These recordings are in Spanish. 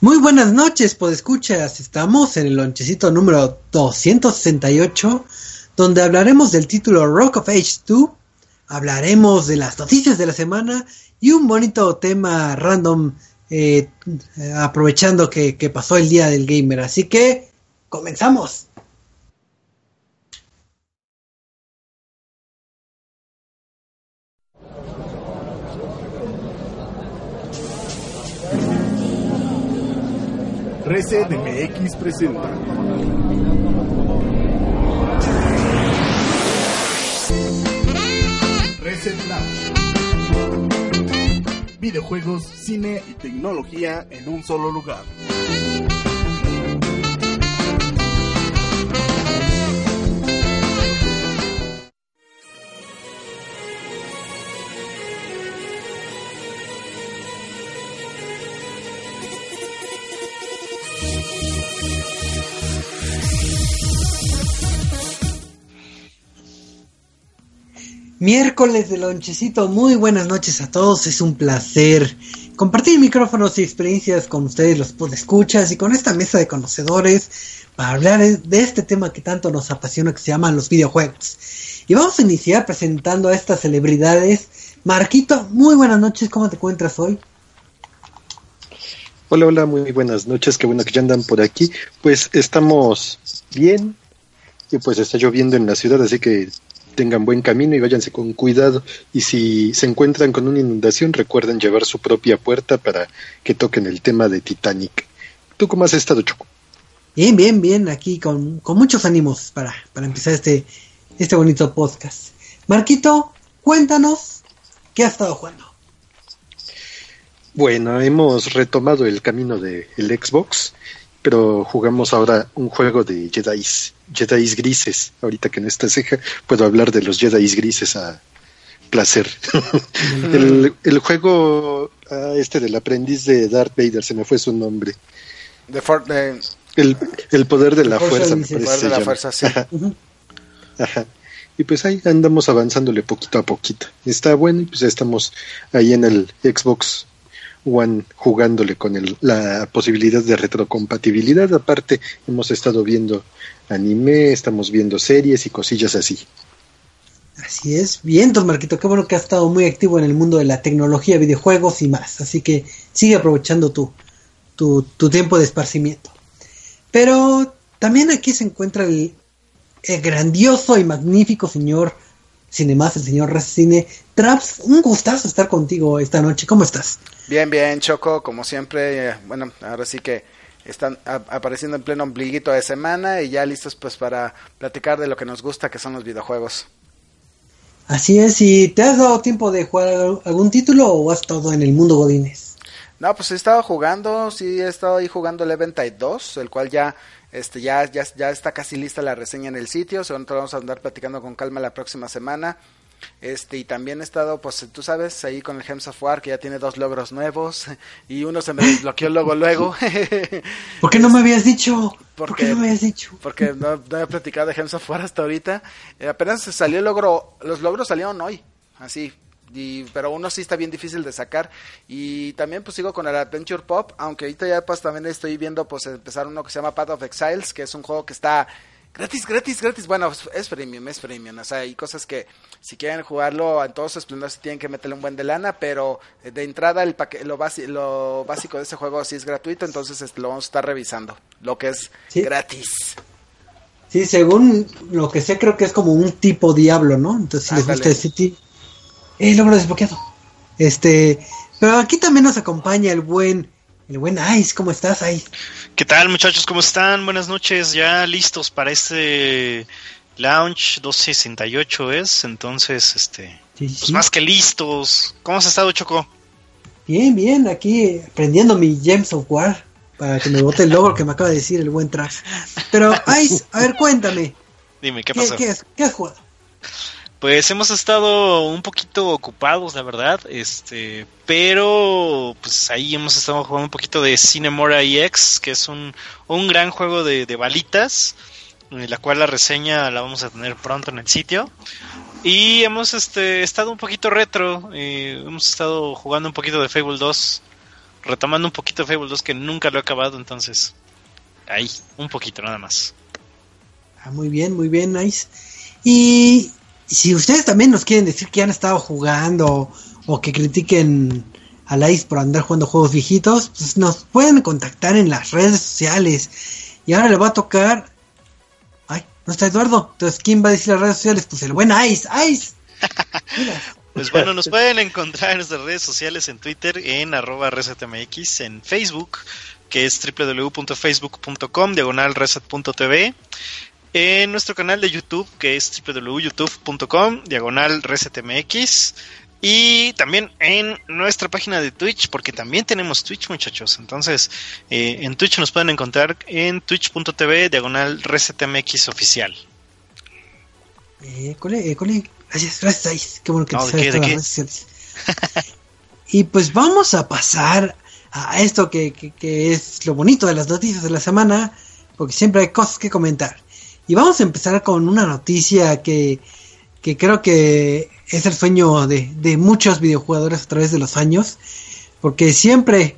Muy buenas noches, pues escuchas. Estamos en el lonchecito número 268, donde hablaremos del título Rock of Age 2, hablaremos de las noticias de la semana y un bonito tema random, eh, aprovechando que pasó el día del gamer. Así que, comenzamos. Reset MX presenta. Reset Lounge. Videojuegos, cine y tecnología en un solo lugar. Miércoles de lonchecito, muy buenas noches a todos, es un placer compartir micrófonos y experiencias con ustedes, los escuchas y con esta mesa de conocedores para hablar de este tema que tanto nos apasiona que se llaman los videojuegos. Y vamos a iniciar presentando a estas celebridades. Marquito, muy buenas noches, ¿cómo te encuentras hoy? Hola, hola, muy buenas noches, qué bueno que ya andan por aquí. Pues estamos bien y pues está lloviendo en la ciudad, así que tengan buen camino y váyanse con cuidado. Y si se encuentran con una inundación, recuerden llevar su propia puerta para que toquen el tema de Titanic. ¿Tú cómo has estado, Choco? Bien, bien, bien, aquí con, con muchos ánimos para, para empezar este, este bonito podcast. Marquito, cuéntanos qué has estado jugando. Bueno, hemos retomado el camino del Xbox, pero jugamos ahora un juego de Jedi, Jedi grises. Ahorita que no está ceja, puedo hablar de los Jedi grises a placer. el, el, juego ah, este del aprendiz de Darth Vader, se me fue su nombre. De For. El, el, poder de la fuerza. El poder de la fuerza, sí. Ajá. Ajá. Y pues ahí andamos avanzándole poquito a poquito. Está bueno y pues estamos ahí en el Xbox One jugándole con el, la posibilidad de retrocompatibilidad. Aparte, hemos estado viendo anime, estamos viendo series y cosillas así. Así es, bien, don Marquito, qué bueno que has estado muy activo en el mundo de la tecnología, videojuegos y más. Así que sigue aprovechando tu, tu, tiempo de esparcimiento. Pero también aquí se encuentra el grandioso y magnífico señor Cinemas, el señor Rescine. Traps, un gustazo estar contigo esta noche. ¿Cómo estás? Bien, bien, Choco, como siempre. Bueno, ahora sí que están apareciendo en pleno ombliguito de semana y ya listos pues para platicar de lo que nos gusta, que son los videojuegos. Así es, ¿y te has dado tiempo de jugar algún título o has estado en el mundo Godines? No, pues he estado jugando, sí he estado ahí jugando el Eventide 2, el cual ya este ya, ya, ya está casi lista la reseña en el sitio, según vamos a andar platicando con calma la próxima semana. Este, y también he estado, pues tú sabes, ahí con el Gems of War, que ya tiene dos logros nuevos, y uno se me desbloqueó luego, luego. ¿Por qué no me habías dicho? Porque, ¿Por qué no me habías dicho? Porque no, no he platicado de Gems of War hasta ahorita. Eh, apenas salió el logro, los logros salieron hoy, así, y, pero uno sí está bien difícil de sacar y también pues sigo con el Adventure Pop aunque ahorita ya pues también estoy viendo pues empezar uno que se llama Path of Exiles que es un juego que está gratis, gratis, gratis, bueno es premium, es premium, o sea hay cosas que si quieren jugarlo en todo su esplendor tienen que meterle un buen de lana, pero de entrada el paque, lo, lo básico de ese juego sí es gratuito, entonces este, lo vamos a estar revisando, lo que es ¿Sí? gratis. Sí, según lo que sé creo que es como un tipo diablo, ¿no? Entonces si les gusta el City eh, logro desbloqueado. Este, pero aquí también nos acompaña el buen, el buen Ice. ¿Cómo estás, Ice? ¿Qué tal, muchachos? ¿Cómo están? Buenas noches. Ya listos para este Launch 268 es, entonces, este, Sí, Pues más que listos. ¿Cómo has estado, Choco? Bien, bien, aquí aprendiendo mi Gems of War para que me bote el logro que me acaba de decir el buen Trash. Pero, Ice, a ver, cuéntame, Dime, ¿qué ¿qué, pasó? qué has, qué has jugado? Pues hemos estado un poquito ocupados, la verdad, este, pero pues ahí hemos estado jugando un poquito de Cinemora EX, que es un, un gran juego de, de balitas, eh, la cual la reseña la vamos a tener pronto en el sitio. Y hemos este, estado un poquito retro, eh, hemos estado jugando un poquito de Fable 2, retomando un poquito de Fable 2 que nunca lo he acabado, entonces ahí, un poquito nada más. Ah, muy bien, muy bien, Ice. Y si ustedes también nos quieren decir que han estado jugando o que critiquen a Ice por andar jugando juegos viejitos, pues nos pueden contactar en las redes sociales. Y ahora le va a tocar... Ay, no está Eduardo. Entonces, ¿quién va a decir las redes sociales? Pues el buen Ice, Ice. Pues bueno, nos pueden encontrar en nuestras redes sociales en Twitter en arroba resetmx, en Facebook, que es www.facebook.com, diagonal reset.tv, en nuestro canal de YouTube, que es www.youtube.com, diagonal resetmx, y también en nuestra página de Twitch, porque también tenemos Twitch, muchachos. Entonces, eh, en Twitch nos pueden encontrar en twitch.tv, diagonal resetmx oficial. Eh, cole, eh, cole. Gracias, gracias. Qué bueno que No, te ¿de qué, las y pues vamos a pasar a esto que, que- que es lo bonito de las noticias de la semana, porque siempre hay cosas que comentar. Y vamos a empezar con una noticia que, que creo que es el sueño de, de muchos videojugadores a través de los años, porque siempre,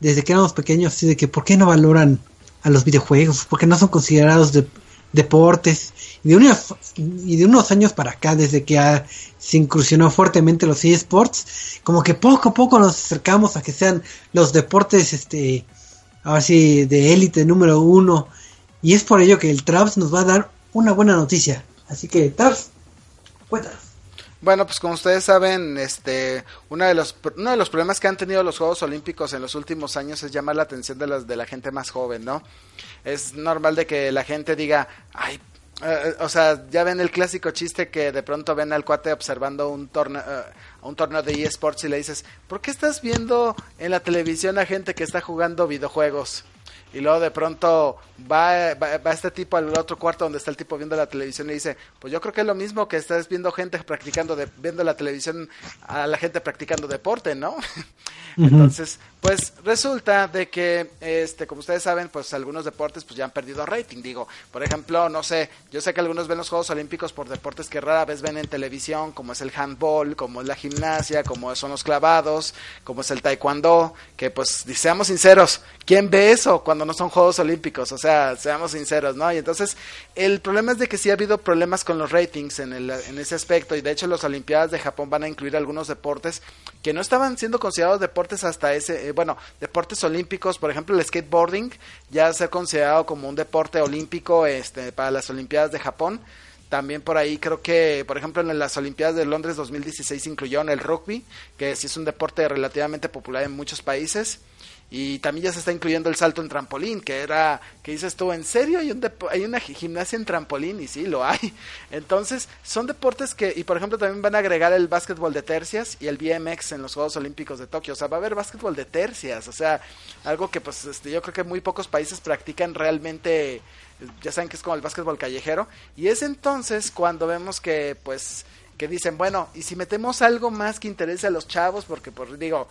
desde que éramos pequeños, de que ¿por qué no valoran a los videojuegos? ¿Por qué no son considerados de- deportes? Y de, una- y de unos años para acá, desde que se incursionó fuertemente los eSports, como que poco a poco nos acercamos a que sean los deportes, este, ahora sí, de élite número uno. Y es por ello que el Traps nos va a dar una buena noticia. Así que, Traps, cuéntanos. Bueno, pues como ustedes saben, este, uno de los uno de los problemas que han tenido los Juegos Olímpicos en los últimos años es llamar la atención de las de la gente más joven, ¿no? Es normal de que la gente diga, ay, eh, o sea, ya ven el clásico chiste que de pronto ven al cuate observando un torneo, eh, un torneo de eSports y le dices, ¿por qué estás viendo en la televisión a gente que está jugando videojuegos? Y luego de pronto va, va, va este tipo al otro cuarto donde está el tipo viendo la televisión y dice, pues yo creo que es lo mismo que estás viendo gente practicando, de, viendo la televisión a la gente practicando deporte, ¿no? Entonces, pues resulta de que, este, como ustedes saben, pues algunos deportes pues ya han perdido rating. Digo, por ejemplo, no sé, yo sé que algunos ven los Juegos Olímpicos por deportes que rara vez ven en televisión, como es el handball, como es la gimnasia, como son los clavados, como es el taekwondo, que pues seamos sinceros, ¿quién ve eso cuando no son Juegos Olímpicos? O sea, seamos sinceros, ¿no? Y entonces, el problema es de que sí ha habido problemas con los ratings en, el, en ese aspecto, y de hecho las Olimpiadas de Japón van a incluir algunos deportes que no estaban siendo considerados deportes hasta ese, bueno, deportes olímpicos, por ejemplo el skateboarding ya se ha considerado como un deporte olímpico este, para las Olimpiadas de Japón. También por ahí creo que, por ejemplo, en las Olimpiadas de Londres 2016 incluyeron el rugby, que sí es un deporte relativamente popular en muchos países. Y también ya se está incluyendo el salto en trampolín, que era, que dices tú, ¿en serio hay, un hay una gi- gimnasia en trampolín? Y sí, lo hay. Entonces, son deportes que, y por ejemplo, también van a agregar el básquetbol de tercias y el BMX en los Juegos Olímpicos de Tokio. O sea, va a haber básquetbol de tercias, o sea, algo que pues este, yo creo que muy pocos países practican realmente, ya saben que es como el básquetbol callejero. Y es entonces cuando vemos que, pues, que dicen, bueno, y si metemos algo más que interese a los chavos, porque, pues, digo,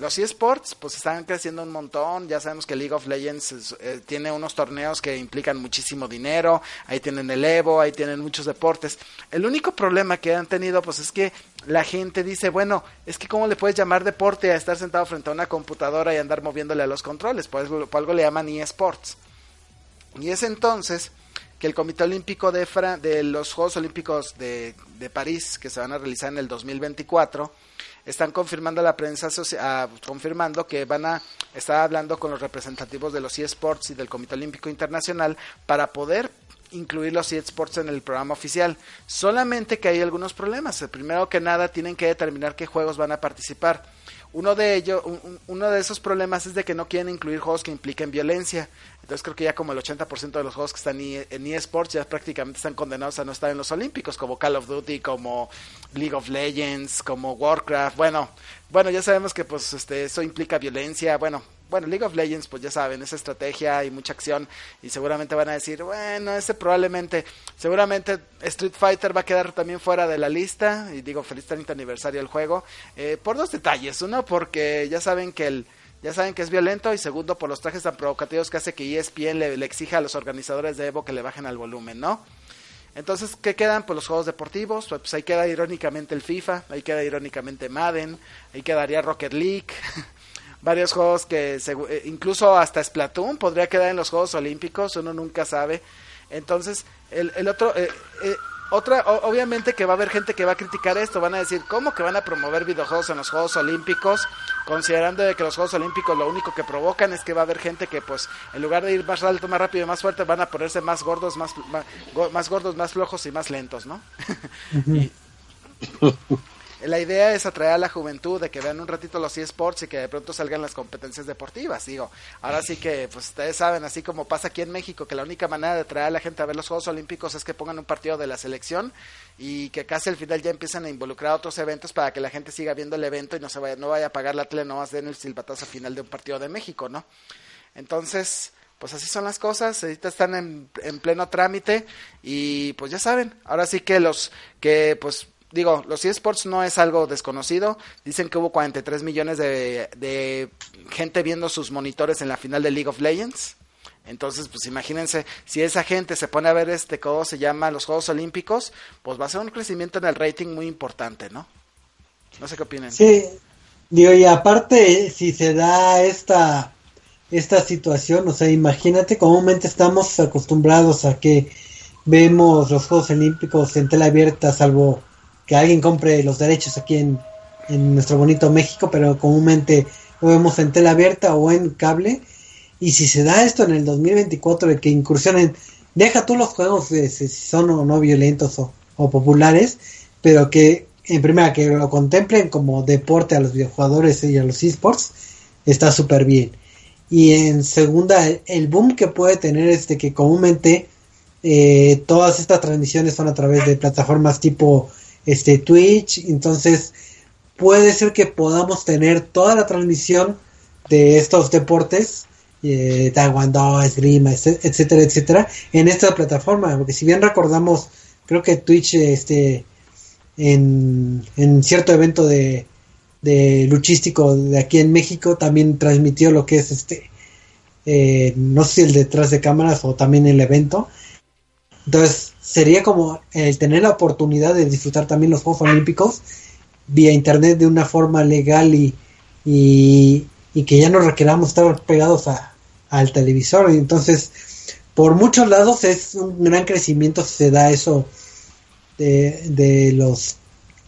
los eSports pues están creciendo un montón, ya sabemos que League of Legends eh, tiene unos torneos que implican muchísimo dinero, ahí tienen el Evo, ahí tienen muchos deportes. El único problema que han tenido pues es que la gente dice, bueno, es que cómo le puedes llamar deporte a estar sentado frente a una computadora y andar moviéndole a los controles, pues por algo le llaman eSports. Y es entonces que el Comité Olímpico de, de los Juegos Olímpicos de, de París, que se van a realizar en el 2024, están confirmando a la prensa, ah, confirmando que van a estar hablando con los representativos de los eSports y del Comité Olímpico Internacional para poder incluir los eSports en el programa oficial. Solamente que hay algunos problemas. Primero que nada, tienen que determinar qué juegos van a participar. Uno de ellos, un- un- uno de esos problemas es de que no quieren incluir juegos que impliquen violencia. Entonces creo que ya como el 80% de los juegos que están en en eSports ya prácticamente están condenados a no estar en los Olímpicos, como Call of Duty, como League of Legends, como Warcraft. Bueno, bueno, ya sabemos que pues este eso implica violencia, bueno, bueno, League of Legends, pues ya saben, es estrategia y mucha acción y seguramente van a decir, bueno, ese probablemente, seguramente Street Fighter va a quedar también fuera de la lista y digo, feliz 30 aniversario del juego, eh, por dos detalles, uno porque ya saben que el, ya saben que es violento y segundo por los trajes tan provocativos que hace que ESPN le, le exija a los organizadores de Evo que le bajen al volumen, ¿no? Entonces, ¿qué quedan? Pues los juegos deportivos, pues ahí queda irónicamente el FIFA, ahí queda irónicamente Madden, ahí quedaría Rocket League, varios juegos que eh, incluso hasta Splatoon podría quedar en los Juegos Olímpicos, uno nunca sabe. Entonces, el, el otro, eh, eh, otra, o- obviamente que va a haber gente que va a criticar esto, van a decir, ¿cómo que van a promover videojuegos en los Juegos Olímpicos? Considerando de que los Juegos Olímpicos lo único que provocan es que va a haber gente que pues en lugar de ir más alto, más rápido y más fuerte, van a ponerse más gordos, más, más, más gordos, más flojos y más lentos, ¿no? Y- la idea es atraer a la juventud, de que vean un ratito los eSports y que de pronto salgan las competencias deportivas, digo. Ahora sí que, pues ustedes saben, así como pasa aquí en México, que la única manera de atraer a la gente a ver los Juegos Olímpicos es que pongan un partido de la selección y que casi al final ya empiezan a involucrar otros eventos para que la gente siga viendo el evento y no se vaya, no vaya a pagar la tele, no más den el silbatazo final de un partido de México, ¿no? Entonces, pues así son las cosas, ahorita están en, en pleno trámite y pues ya saben, ahora sí que los que pues digo, los eSports no es algo desconocido, dicen que hubo 43 millones de, de gente viendo sus monitores en la final de League of Legends. Entonces, pues imagínense, si esa gente se pone a ver este, ¿cómo se llama? Los Juegos Olímpicos, pues va a ser un crecimiento en el rating muy importante, ¿no? No sé qué opinan. Sí, digo, y aparte, si se da esta, esta situación, o sea, imagínate, comúnmente estamos acostumbrados a que vemos los Juegos Olímpicos en tela abierta, salvo que alguien compre los derechos aquí en, en nuestro bonito México, pero comúnmente lo vemos en tela abierta o en cable. Y si se da esto en el 2024 de que incursionen, deja tú los juegos de si son o no violentos o, populares, pero que en primera que lo contemplen como deporte a los videojugadores y a los esports, está súper bien. Y en segunda, el- boom que puede tener este que comúnmente eh, todas estas transmisiones son a través de plataformas tipo este Twitch, entonces puede ser que podamos tener toda la transmisión de estos deportes, eh, taekwondo, esgrima, etc- etcétera, etcétera, en esta plataforma, porque si bien recordamos, creo que Twitch, este, en, en cierto evento de, de luchístico de aquí en México, también transmitió lo que es este, eh, no sé si el detrás de cámaras o también el evento, entonces sería como el tener la oportunidad de disfrutar también los Juegos Olímpicos vía internet de una forma legal y, y, y que ya no requeramos estar pegados a, al televisor. Entonces, por muchos lados es un gran crecimiento se da eso de, de los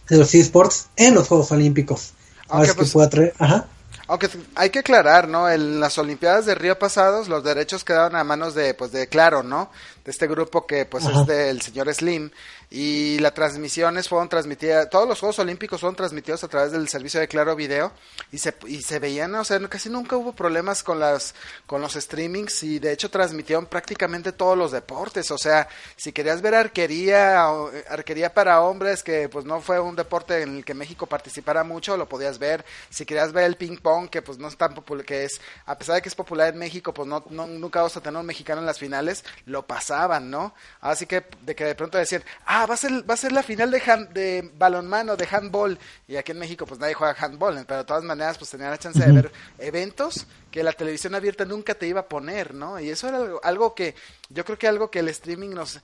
de los esports en los Juegos Olímpicos. Ahora Aunque, es que pues, pueda traer, ajá. Aunque hay que aclarar, ¿no? En las Olimpiadas de Río pasados, los derechos quedaron a manos de, pues, de Claro, ¿no? De este grupo que, pues, Ajá. es del señor Slim. Y las transmisiones fueron transmitidas, todos los Juegos Olímpicos fueron transmitidos a través del servicio de Claro Video. Y se, y se veían, o sea, casi nunca hubo problemas con las, con los streamings. Y de hecho transmitieron prácticamente todos los deportes. O sea, si querías ver arquería, eh, arquería para hombres, que pues no fue un deporte en el que México participara mucho, lo podías ver. Si querías ver el ping pong, que pues no es tan popular, que es, a pesar de que es popular en México, pues no, no nunca vas a tener un mexicano en las finales, lo pasaban, ¿no? Así que de que de pronto decían, ah, va a ser, va a ser la final de, hand- de balonmano, de handball, y aquí en México pues nadie juega handball, pero de todas maneras pues tenían la chance de ver eventos que la televisión abierta nunca te iba a poner, ¿no? Y eso era algo, algo que, yo creo que algo que el streaming nos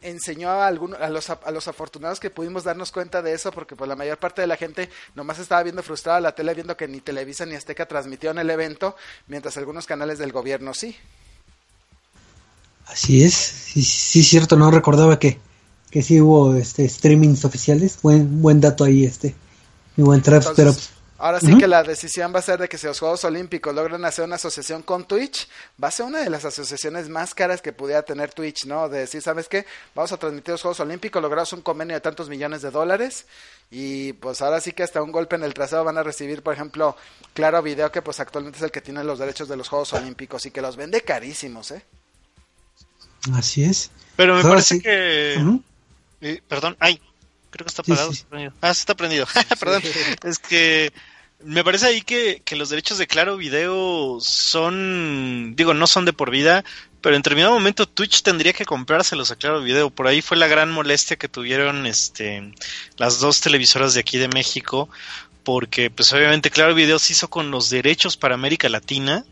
enseñó a algunos, a los, a los afortunados que pudimos darnos cuenta de eso, porque pues la mayor parte de la gente nomás estaba viendo frustrada la tele, viendo que ni Televisa ni Azteca transmitieron el evento, mientras algunos canales del gobierno sí. Así es, sí, sí cierto, no recordaba que, que sí hubo este streamings oficiales, buen buen dato ahí este, y buen traps, pero Entonces, Ahora sí que la decisión va a ser de que si los Juegos Olímpicos logran hacer una asociación con Twitch, va a ser una de las asociaciones más caras que pudiera tener Twitch, ¿no? De decir, ¿sabes qué? Vamos a transmitir los Juegos Olímpicos, logramos un convenio de tantos millones de dólares y pues ahora sí que hasta un golpe en el trasero van a recibir, por ejemplo, Claro Video, que pues actualmente es el que tiene los derechos de los Juegos Olímpicos y que los vende carísimos, ¿eh? Así es. Pero me Ahora parece sí. que... Eh, perdón, ay, creo que está apagado. sí. Ah, sí está prendido. perdón. Es que me parece ahí que, que los derechos de Claro Video son, digo, no son de por vida, pero en determinado momento Twitch tendría que comprárselos a Claro Video. Por ahí fue la gran molestia que tuvieron este, las dos televisoras de aquí de México, porque pues obviamente Claro Video se hizo con los derechos para América Latina.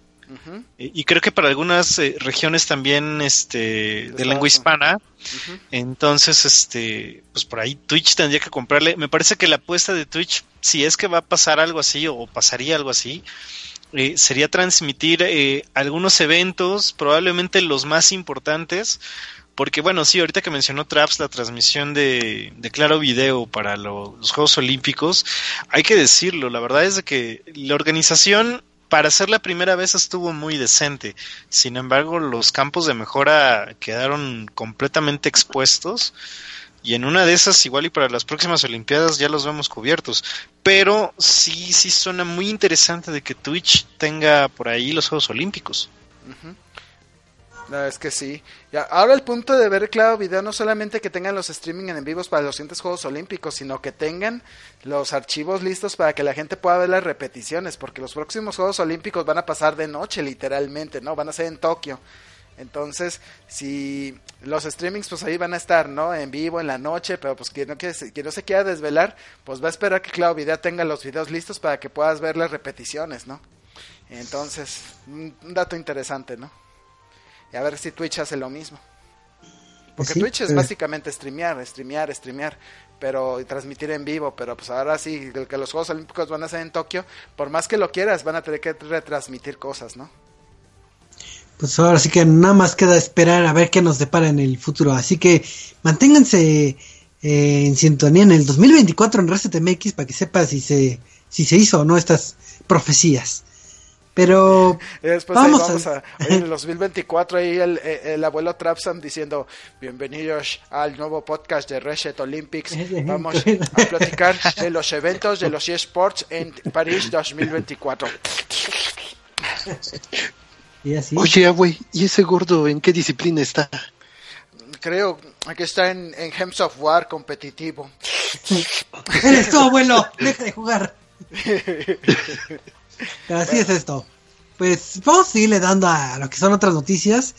Eh, Y creo que para algunas eh, regiones también este, de Estados lengua hispana, entonces, este, pues por ahí Twitch tendría que comprarle. Me parece que la apuesta de Twitch, si es que va a pasar algo así o pasaría algo así, eh, sería transmitir eh, algunos eventos, probablemente los más importantes. Porque bueno, sí, ahorita que mencionó Traps la transmisión de, de Claro Video para lo- los Juegos Olímpicos, hay que decirlo, la verdad es de que la organización para ser la primera vez estuvo muy decente. Sin embargo, los campos de mejora quedaron completamente expuestos. Y en una de esas, igual y para las próximas Olimpiadas ya los vemos cubiertos. Pero sí, sí suena muy interesante de que Twitch tenga por ahí los Juegos Olímpicos. No, es que sí. Ya, ahora el punto de ver Claro Video no solamente que tengan los streaming en vivos para los siguientes Juegos Olímpicos, sino que tengan los archivos listos para que la gente pueda ver las repeticiones, porque los próximos Juegos Olímpicos van a pasar de noche literalmente, ¿no? Van a ser en Tokio. Entonces, si los streamings pues ahí van a estar, ¿no? En vivo, en la noche, pero pues quien no, quiere- quien no se quiera desvelar, pues va a esperar que Claro Video tenga los videos listos para que puedas ver las repeticiones, ¿no? Entonces, un un dato interesante, ¿no? Y a ver si Twitch hace lo mismo. Porque Sí, Twitch es pero- básicamente streamear, streamear, streamear, pero y transmitir en vivo, pero pues ahora sí, que los Juegos Olímpicos van a ser en Tokio, por más que lo quieras, van a tener que retransmitir cosas, ¿no? Pues ahora sí que nada más queda esperar a ver qué nos depara en el futuro. Así que manténganse eh, en sintonía en el 2024 en Reset MX para que sepa si se, si se hizo o no estas profecías. Pero Y después Vamos ahí vamos a- en el 2024 ahí el, eh, el abuelo Trapsam diciendo bienvenidos al nuevo podcast de Reset Olympics. Vamos a platicar de los eventos de los eSports en París 2024. y así. Oye, güey, ¿y ese gordo en qué disciplina está? Creo que está en, en Gems of War competitivo. Eres tú, abuelo, deja de jugar. Pero así es esto. Pues vamos a seguirle dando a lo que son otras noticias.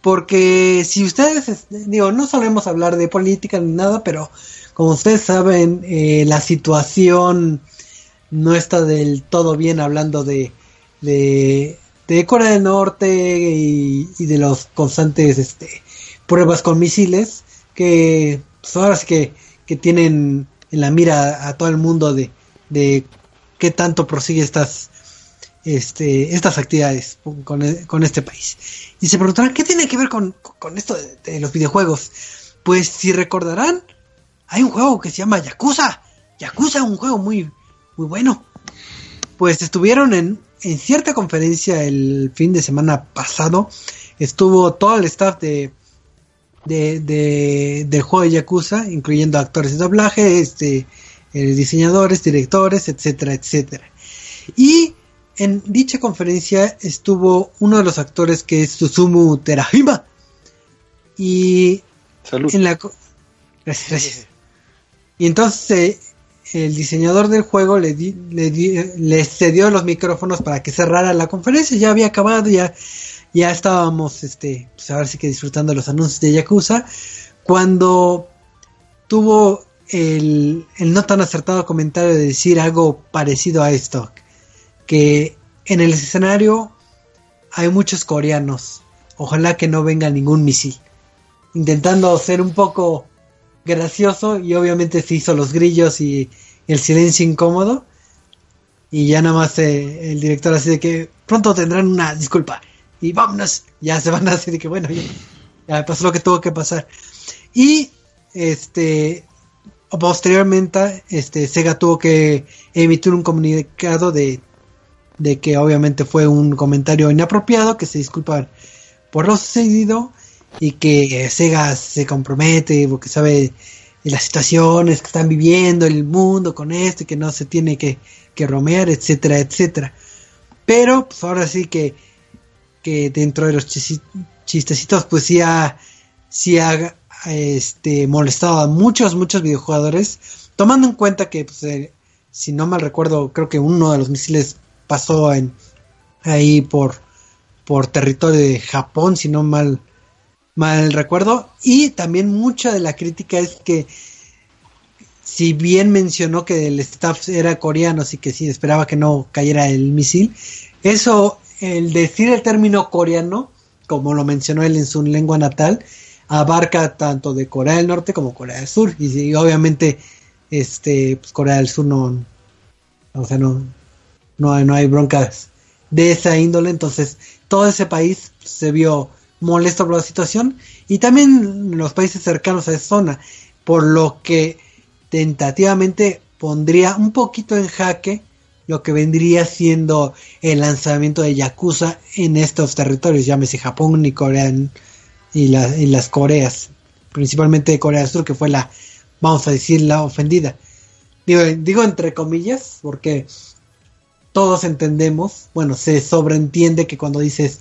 Porque si ustedes, es- digo, no solemos hablar de política ni nada, pero como ustedes saben, eh, la situación no está del todo bien hablando de, de, de Corea del Norte y, y de los constantes este, pruebas con misiles que pues, ahora sí que, que tienen en la mira a todo el mundo de, de qué tanto prosigue estas este, estas actividades con, con este país. Y se preguntarán, ¿qué tiene que ver con, con esto de, los videojuegos? Pues si recordarán, hay un juego que se llama Yakuza. Yakuza, un juego muy, muy bueno. Pues estuvieron en, en cierta conferencia el fin de semana pasado. Estuvo todo el staff de, de, de- del juego de Yakuza, incluyendo actores de doblaje, este, eh, diseñadores, directores, etcétera, etcétera. Y en dicha conferencia estuvo uno de los actores que es Susumu Terahima. Y Salud. en la gracias, gracias. Y entonces eh, el diseñador del juego le, di- le, di- le cedió los micrófonos para que cerrara la conferencia. Ya había acabado, ya, ya estábamos, este, pues ahora sí que disfrutando los anuncios de Yakuza. Cuando tuvo el, no tan acertado comentario de decir algo parecido a esto. Que en el escenario hay muchos coreanos. Ojalá que no venga ningún misil intentando ser un poco gracioso y obviamente se hizo los grillos y el silencio incómodo y ya nada más eh, el director así de que pronto tendrán una disculpa y vámonos ya se van a decir que bueno ya, ya pasó lo que tuvo que pasar y este posteriormente este Sega tuvo que emitir un comunicado de, de que obviamente fue un comentario inapropiado, que se disculpa por lo sucedido y que Sega se compromete porque sabe las situaciones que están viviendo el mundo con esto y que no se tiene que, que romear, etcétera, etcétera. Pero pues ahora sí que, que dentro de los chistecitos pues sí sí este, molestado a muchos, muchos videojugadores, tomando en cuenta que pues, eh, si no mal recuerdo, creo que uno de los misiles pasó en ahí por, por territorio de Japón, si no mal, mal recuerdo. Y también mucha de la crítica es que si bien mencionó que el staff era coreano, así que sí esperaba que no cayera el misil, eso, el decir el término coreano, como lo mencionó él en su lengua natal, abarca tanto de Corea del Norte como Corea del Sur. Y, obviamente, este, pues Corea del Sur no, o sea, no, no, hay- no hay broncas de esa índole, entonces todo ese país se vio molesto por la situación y también los países cercanos a esa zona, por lo que tentativamente pondría un poquito en jaque lo que vendría siendo el lanzamiento de Yakuza en estos territorios, llámese Japón y Corea y, la- y las Coreas, principalmente Corea del Sur, que fue la, vamos a decir, la ofendida. Digo, digo entre comillas, porque todos entendemos, bueno, se sobreentiende que cuando dices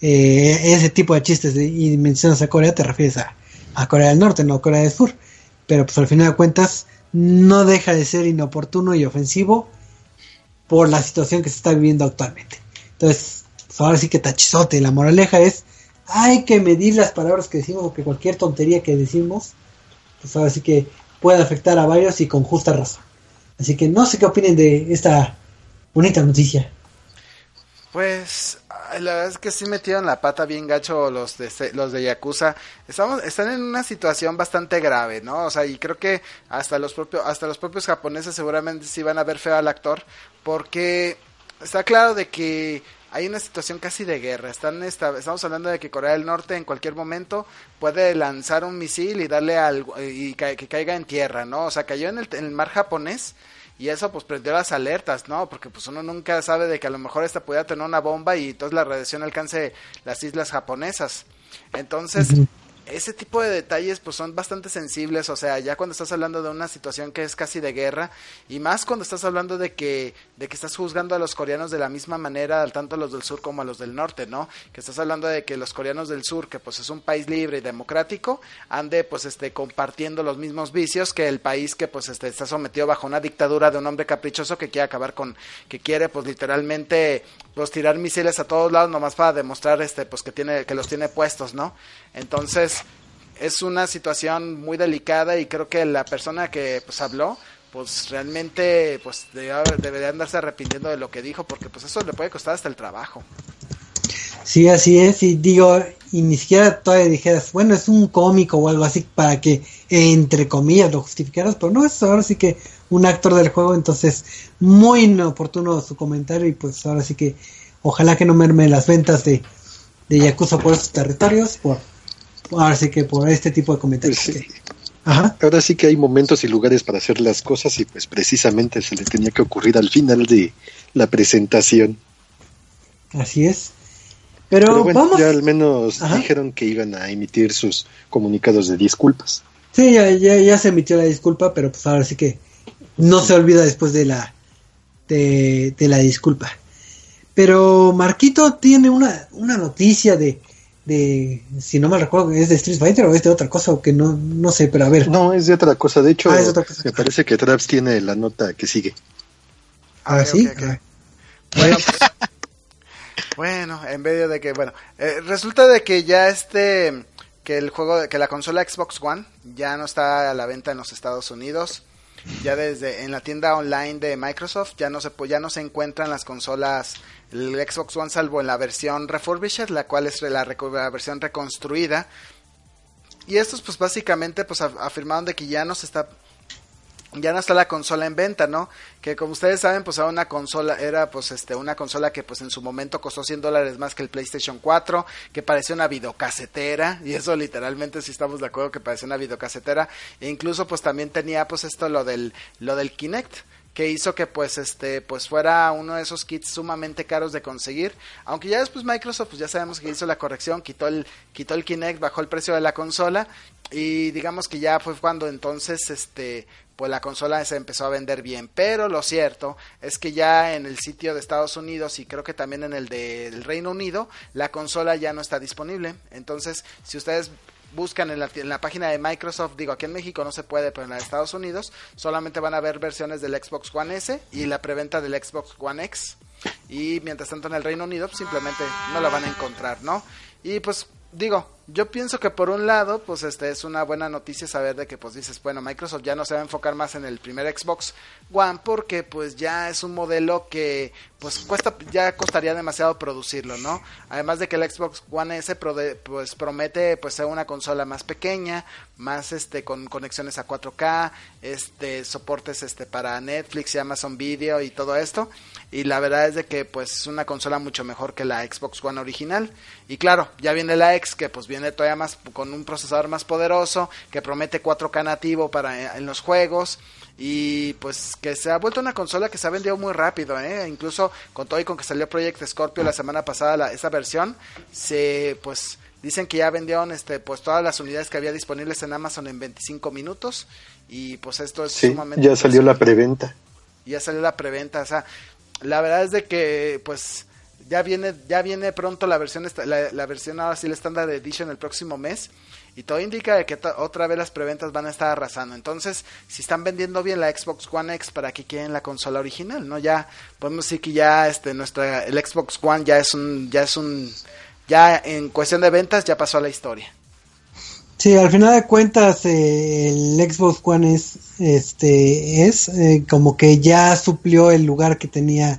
eh, ese tipo de chistes y mencionas a Corea, te refieres a, a Corea del Norte, no a Corea del Sur. Pero pues al final de cuentas, no deja de ser inoportuno y ofensivo por la situación que se está viviendo actualmente. Entonces, pues ahora sí que tachizote. La moraleja es, hay que medir las palabras que decimos, porque cualquier tontería que decimos, pues ahora sí que puede afectar a varios y con justa razón. Así que no sé qué opinen de esta bonita noticia. Pues la verdad es que sí metieron la pata bien gacho los de los de Yakuza. Estamos están en una situación bastante grave, ¿no? O sea, y creo que hasta los propios hasta los propios japoneses seguramente sí van a ver feo al actor porque está claro de que hay una situación casi de guerra. Están esta- estamos hablando de que Corea del Norte en cualquier momento puede lanzar un misil y darle al y ca- que caiga en tierra, ¿no? O sea, cayó en el, en el mar japonés y eso pues prendió las alertas, ¿no? Porque pues uno nunca sabe de que a lo mejor esta pudiera tener una bomba y entonces la radiación alcance las islas japonesas. Entonces, ese tipo de detalles pues son bastante sensibles, o sea, ya cuando estás hablando de una situación que es casi de guerra y más cuando estás hablando de que de que estás juzgando a los coreanos de la misma manera, tanto a los del sur como a los del norte, ¿no? Que estás hablando de que los coreanos del sur, que pues es un país libre y democrático, ande pues este compartiendo los mismos vicios que el país que pues este está sometido bajo una dictadura de un hombre caprichoso que quiere acabar con que quiere pues literalmente pues tirar misiles a todos lados nomás para demostrar este pues que tiene que los tiene puestos, ¿no? Entonces, es una situación muy delicada y creo que la persona que pues habló pues realmente pues debe- debería andarse arrepintiendo de lo que dijo porque pues eso le puede costar hasta el trabajo. Sí, así es, y digo, y ni siquiera todavía dijeras, bueno, es un cómico o algo así para que, entre comillas, lo justificaras, pero no, es ahora sí que un actor del juego, entonces, muy inoportuno su comentario, y pues ahora sí que, ojalá que no merme las ventas de, de Yakuza por esos territorios, por, ahora sí que por este tipo de comentarios. Pues sí. que- Ajá, Ahora sí que hay momentos y lugares para hacer las cosas y pues precisamente se le tenía que ocurrir al final de la presentación. así es. Pero, Pero bueno, vamos. ya al menos Ajá. dijeron que iban a emitir sus comunicados de disculpas. Sí, ya, ya, ya se emitió la disculpa, pero pues ahora sí que no se olvida después de la de, de la disculpa. Pero Marquito tiene una, una noticia de, de, si no me recuerdo, es de Street Fighter o es de otra cosa, o que no, no sé, pero a ver. No, es de otra cosa. De hecho, Ah, es de otra cosa. me parece que Traps tiene la nota que sigue. Ah, sí. Ah, Bueno, pues, bueno, en medio de que, bueno, eh, resulta de que ya este, que el juego, que la consola Xbox One ya no está a la venta en los Estados Unidos. Ya desde en la tienda online de Microsoft ya no se ya no se encuentran las consolas el Xbox One salvo en la versión refurbished, la cual es la, versión reconstruida. Y estos pues básicamente pues af- afirmaron de que ya no se está ya no está la consola en venta, ¿no? Que como ustedes saben, pues era una consola, era pues este, una consola que pues en su momento costó 100 dólares más que el PlayStation 4, que parecía una videocasetera, y eso literalmente si estamos de acuerdo que parecía una videocasetera, e incluso pues también tenía pues esto lo del, lo del Kinect, que hizo que pues este pues fuera uno de esos kits sumamente caros de conseguir. Aunque ya después Microsoft pues ya sabemos que hizo la corrección quitó el quitó el Kinect bajó el precio de la consola. Y digamos que ya fue cuando entonces este pues la consola se empezó a vender bien. Pero lo cierto es que ya en el sitio de Estados Unidos y creo que también en el del Reino Unido la consola ya no está disponible. Entonces si ustedes buscan en la, la, página de Microsoft, digo, aquí en México no se puede, pero en Estados Unidos solamente van a ver versiones del Xbox One S y la preventa del Xbox One X. Y mientras tanto en el Reino Unido pues, simplemente no la van a encontrar, ¿no? Y pues digo, yo pienso que por un lado, pues este es una buena noticia saber de que pues dices, bueno, Microsoft ya no se va a enfocar más en el primer Xbox One porque pues ya es un modelo que pues cuesta ya costaría demasiado producirlo, ¿no? Además de que el Xbox One S pues promete pues ser una consola más pequeña, más este con conexiones a 4K, este soportes este para Netflix y Amazon Video y todo esto y la verdad es de que pues es una consola mucho mejor que la Xbox One original y claro, ya viene la X que pues viene todavía más con un procesador más poderoso, que promete 4K nativo para eh, en los juegos y pues que se ha vuelto una consola que se ha vendido muy rápido, ¿eh? incluso con todo y con que salió Project Scorpio la semana pasada la, esa versión, se pues dicen que ya vendieron este pues todas las unidades que había disponibles en Amazon en 25 minutos y pues esto es sí, sumamente ya salió la preventa. Ya salió la preventa, o sea, la verdad es de que pues ya viene ya viene pronto la versión la, versión ahora sí la Standard Edition el próximo mes y todo indica de que otra vez las preventas van a estar arrasando. Entonces, si están vendiendo bien la Xbox One X, ¿para qué quieren la consola original? No, ya podemos decir que ya este nuestra el Xbox One ya es un ya es un ya en cuestión de ventas ya pasó a la historia. Sí, al final de cuentas eh, el Xbox One es este es eh, como que ya suplió el lugar que tenía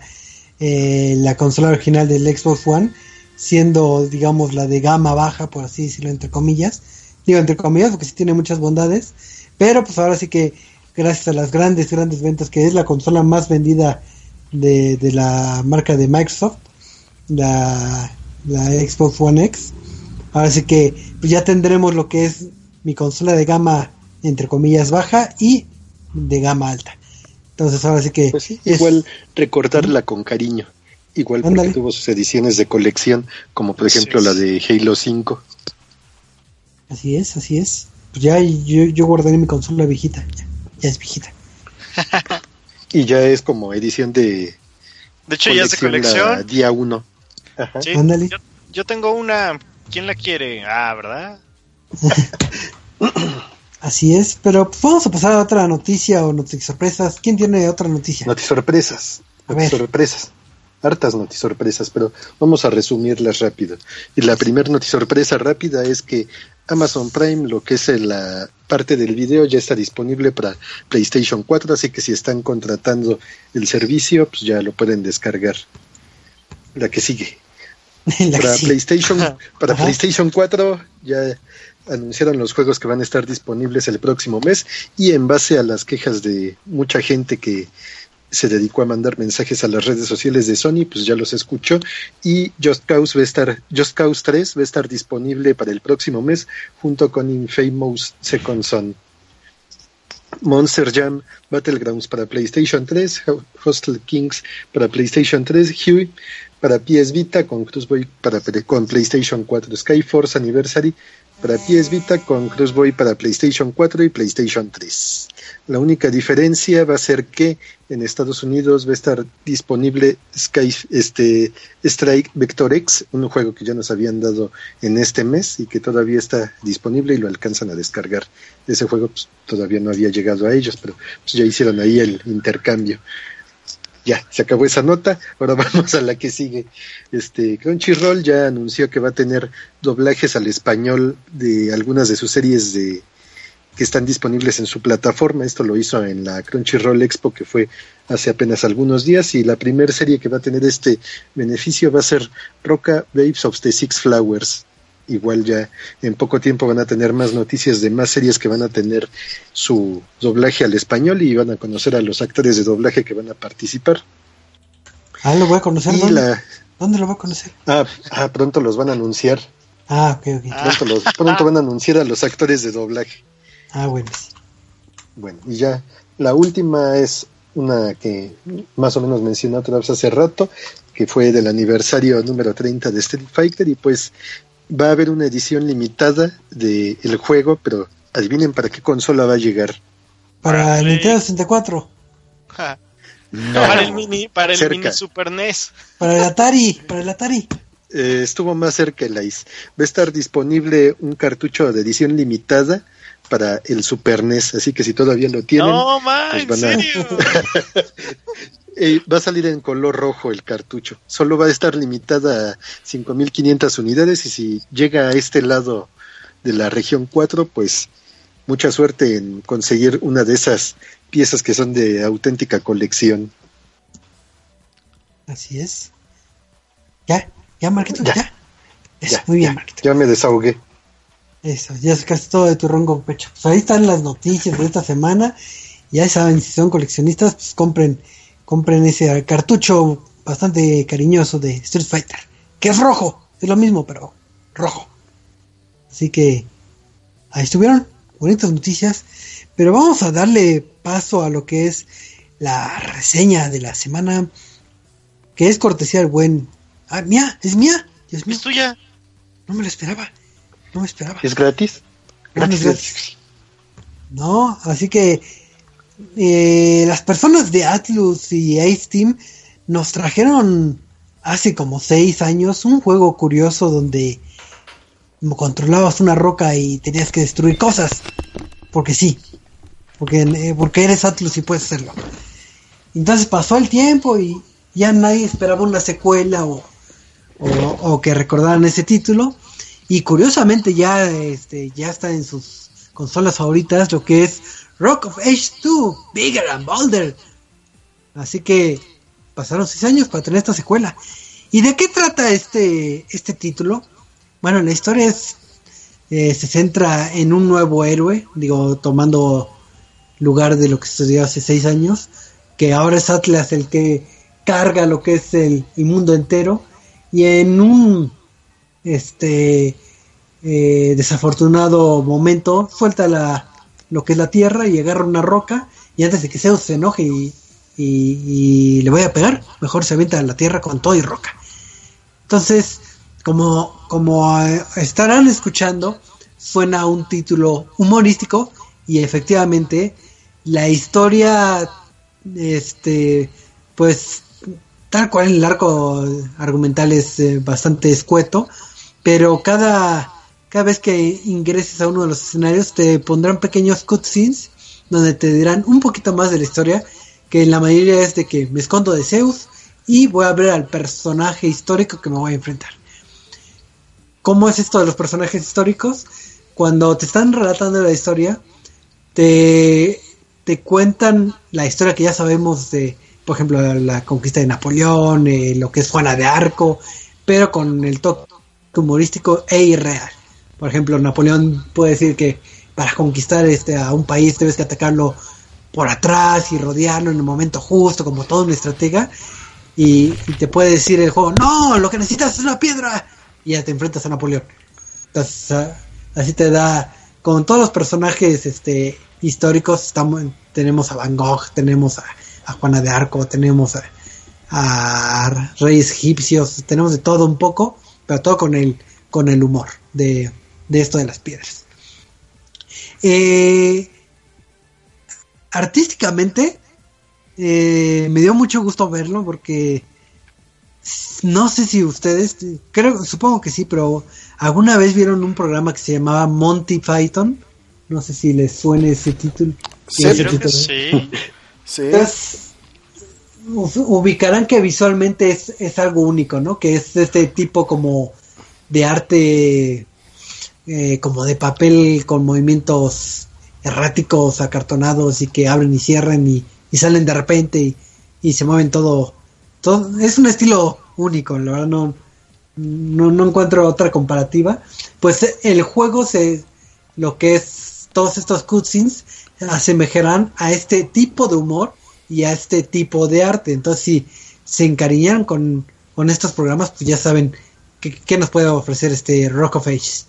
eh, la consola original del Xbox One, siendo digamos la de gama baja, por así decirlo entre comillas digo entre comillas porque sí tiene muchas bondades, pero pues ahora sí que gracias a las grandes, grandes ventas que es la consola más vendida de, de la marca de Microsoft, la, la Xbox One X, ahora sí que pues ya tendremos lo que es mi consola de gama entre comillas baja y de gama alta. Entonces ahora sí que... Pues sí, igual recordarla con cariño. Igual porque Andale. tuvo sus ediciones de colección, como por ejemplo sí, la de Halo 5. Así es, así es. Pues ya yo, yo guardaré mi consola viejita. Ya, ya es viejita. y ya es como edición de. De hecho, ya es de colección. Día 1. Sí, Ándale. Yo, yo, tengo una. ¿Quién la quiere? Ah, ¿verdad? Así es, pero pues vamos a pasar a otra noticia o noticias sorpresas. ¿Quién tiene otra noticia? Noticias sorpresas. Noticias sorpresas hartas noticias sorpresas, pero vamos a resumirlas rápido. Y la primera noticia sorpresa rápida es que Amazon Prime, lo que es la parte del video, ya está disponible para PlayStation 4, así que si están contratando el servicio, pues ya lo pueden descargar. La que sigue. La para que PlayStation, sigue. para Ajá. PlayStation 4 ya anunciaron los juegos que van a estar disponibles el próximo mes y en base a las quejas de mucha gente que se dedicó a mandar mensajes a las redes sociales de Sony, pues ya los escuchó. Y Just Cause va a estar, Just Cause 3 va a estar disponible para el próximo mes, junto con Infamous Second Son. Monster Jam Battlegrounds para PlayStation 3, Hostel Kings para PlayStation 3, Huey para PS Vita, con Crossboy para con PlayStation 4, Skyforce Anniversary para PS Vita, con Crossboy para PlayStation 4 y PlayStation 3. La única diferencia va a ser que en Estados Unidos va a estar disponible Sky, este, Strike Vector X, un juego que ya nos habían dado en este mes y que todavía está disponible y lo alcanzan a descargar. Ese juego pues, todavía no había llegado a ellos, pero pues, ya hicieron ahí el intercambio. Ya, se acabó esa nota. Ahora vamos a la que sigue. Este Crunchyroll ya anunció que va a tener doblajes al español de algunas de sus series de que están disponibles en su plataforma. Esto lo hizo en la Crunchyroll Expo que fue hace apenas algunos días y la primera serie que va a tener este beneficio va a ser Roca Babes of the Six Flowers. Igual ya en poco tiempo van a tener más noticias de más series que van a tener su doblaje al español y van a conocer a los actores de doblaje que van a participar. Ah, lo voy a conocer. ¿Dónde? la, ¿Dónde lo voy a conocer? ah, ah, pronto los van a anunciar. Ah, ok, ok. Pronto, los, pronto van a anunciar a los actores de doblaje. Ah, bueno. Bueno, y ya la última es una que más o menos mencioné otra vez hace rato, que fue del aniversario número 30 de Street Fighter y pues va a haber una edición limitada del juego, pero adivinen para qué consola va a llegar. Para el Play. Nintendo 64. Ja. No, para el mini, para el cerca. mini Super NES. Para el Atari. Para el Atari. Eh, estuvo más cerca el ICE. Va a estar disponible un cartucho de edición limitada para el Super NES, así que si todavía lo tienen, No, man, pues van a- serio. Eh, va a salir en color rojo el cartucho. Solo va a estar limitada a 5.500 unidades y si llega a este lado de la región 4, pues mucha suerte en conseguir una de esas piezas que son de auténtica colección. Así es. Ya, ya, Marquito, ya. Ya. Eso, Ya, muy bien, ya, Marquito. ya me desahogué. Eso, ya sacaste todo de tu ronco pecho. Pues ahí están las noticias de esta semana. Ya saben, si son coleccionistas, pues compren, compren ese cartucho bastante cariñoso de Street Fighter. Que es rojo, es lo mismo, pero rojo. Así que ahí estuvieron, bonitas noticias. Pero vamos a darle paso a lo que es la reseña de la semana. Que es cortesía del buen. Ah, mía, es mía. Dios mío, Es tuya. no me lo esperaba. No me esperaba. ¿Es gratis? No, no es Gratis. gratis. No, así que eh, las personas de Atlus y Ace Team nos trajeron hace como seis años un juego curioso donde controlabas una roca y tenías que destruir cosas. Porque sí. Porque, eh, porque eres Atlus y puedes hacerlo. Entonces pasó el tiempo y ya nadie esperaba una secuela o, o, o que recordaran ese título. Y curiosamente ya, este, ya está en sus consolas favoritas lo que es Rock of Age 2, Bigger and Bolder. Así que pasaron seis años para tener esta secuela. ¿Y de qué trata este, este título? Bueno, la historia es, eh, se centra en un nuevo héroe, digo, tomando lugar de lo que sucedió hace seis años, que ahora es Atlas el que carga lo que es el, mundo entero, y en un este eh, desafortunado momento suelta la, lo que es la tierra y agarra una roca, y antes de que Zeus se enoje y, y- le vaya a pegar, mejor se avienta a la tierra con todo y roca. Entonces, como, como eh, estarán escuchando, suena un título humorístico y efectivamente la historia, este, pues tal cual el arco argumental es eh, bastante escueto, pero cada, cada vez que ingreses a uno de los escenarios te pondrán pequeños cutscenes donde te dirán un poquito más de la historia, que la mayoría es de que me escondo de Zeus y voy a ver al personaje histórico que me voy a enfrentar. ¿Cómo es esto de los personajes históricos? Cuando te están relatando la historia, te, te cuentan la historia que ya sabemos de, por ejemplo, la conquista de Napoleón, eh, lo que es Juana de Arco, pero con el toque humorístico e irreal. Por ejemplo, Napoleón puede decir que para conquistar este a un país debes que atacarlo por atrás y rodearlo en el momento justo, como todo un estratega. Y, te puede decir el juego, no, lo que necesitas es una piedra. Y ya te enfrentas a Napoleón. Entonces, así te da, con todos los personajes este históricos, estamos, tenemos a Van Gogh, tenemos a, a Juana de Arco, tenemos a, a reyes egipcios, tenemos de todo un poco, pero todo con el, con el humor de, de esto de las piedras. Eh, artísticamente, eh, me dio mucho gusto verlo porque no sé si ustedes, creo, supongo que sí, pero alguna vez vieron un programa que se llamaba Monty Python. No sé si les suene ese título. Sí, ese Creo que sí. Sí. Entonces, ubicarán que visualmente es, es algo único, ¿no? Que es este tipo como de arte, eh, como de papel con movimientos erráticos, acartonados y que abren y cierran y, salen de repente y, se mueven todo, todo. Es un estilo único, la verdad no, no, no encuentro otra comparativa. Pues el juego se, lo que es todos estos cutscenes asemejarán a este tipo de humor y a este tipo de arte. Entonces, si se encariñaron con, con estos programas, pues ya saben qué nos puede ofrecer este Rock of Ages.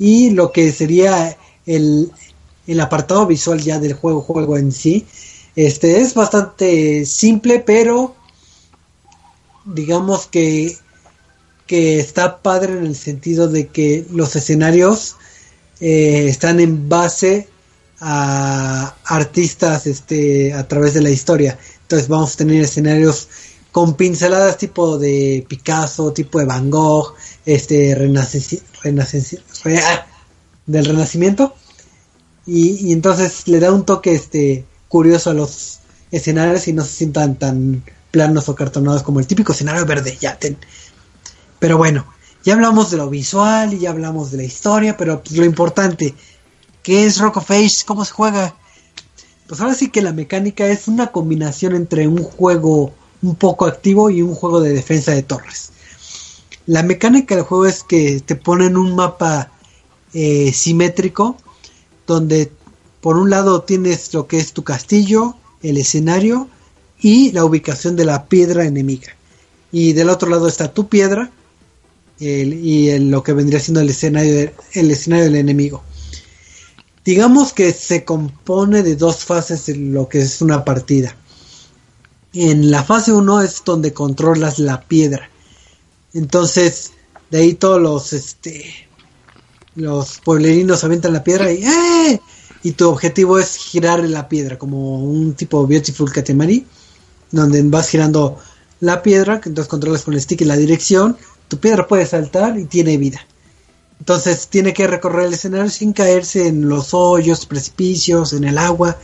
Y lo que sería el, el apartado visual ya del juego, juego en sí, este es bastante simple, pero digamos que, que está padre en el sentido de que los escenarios eh, están en base a artistas este a través de la historia. Entonces vamos a tener escenarios con pinceladas tipo de Picasso tipo de Van Gogh este ah, del renacimiento y, entonces le da un toque este curioso a los escenarios y no se sientan tan planos o cartonados como el típico escenario verde ya ten. pero bueno ya hablamos de lo visual y ya hablamos de la historia pero pues, lo importante ¿qué es Rock of Ages? ¿cómo se juega? pues ahora sí que la mecánica es una combinación entre un juego un poco activo y un juego de defensa de torres la mecánica del juego es que te ponen un mapa eh, simétrico donde por un lado tienes lo que es tu castillo, el escenario y la ubicación de la piedra enemiga. Y del otro lado está tu piedra y lo que vendría siendo el escenario, de- el escenario del enemigo. Digamos que se compone de dos fases en lo que es una partida. En la fase 1 es donde controlas la piedra. Entonces, de ahí todos los este los pueblerinos avientan la piedra y ¡eh! y tu objetivo es girar la piedra como un tipo Beautiful Katamari donde vas girando la piedra que entonces controlas con el stick y la dirección tu piedra puede saltar y tiene vida. Entonces tiene que recorrer el escenario sin caerse en los hoyos precipicios en el agua.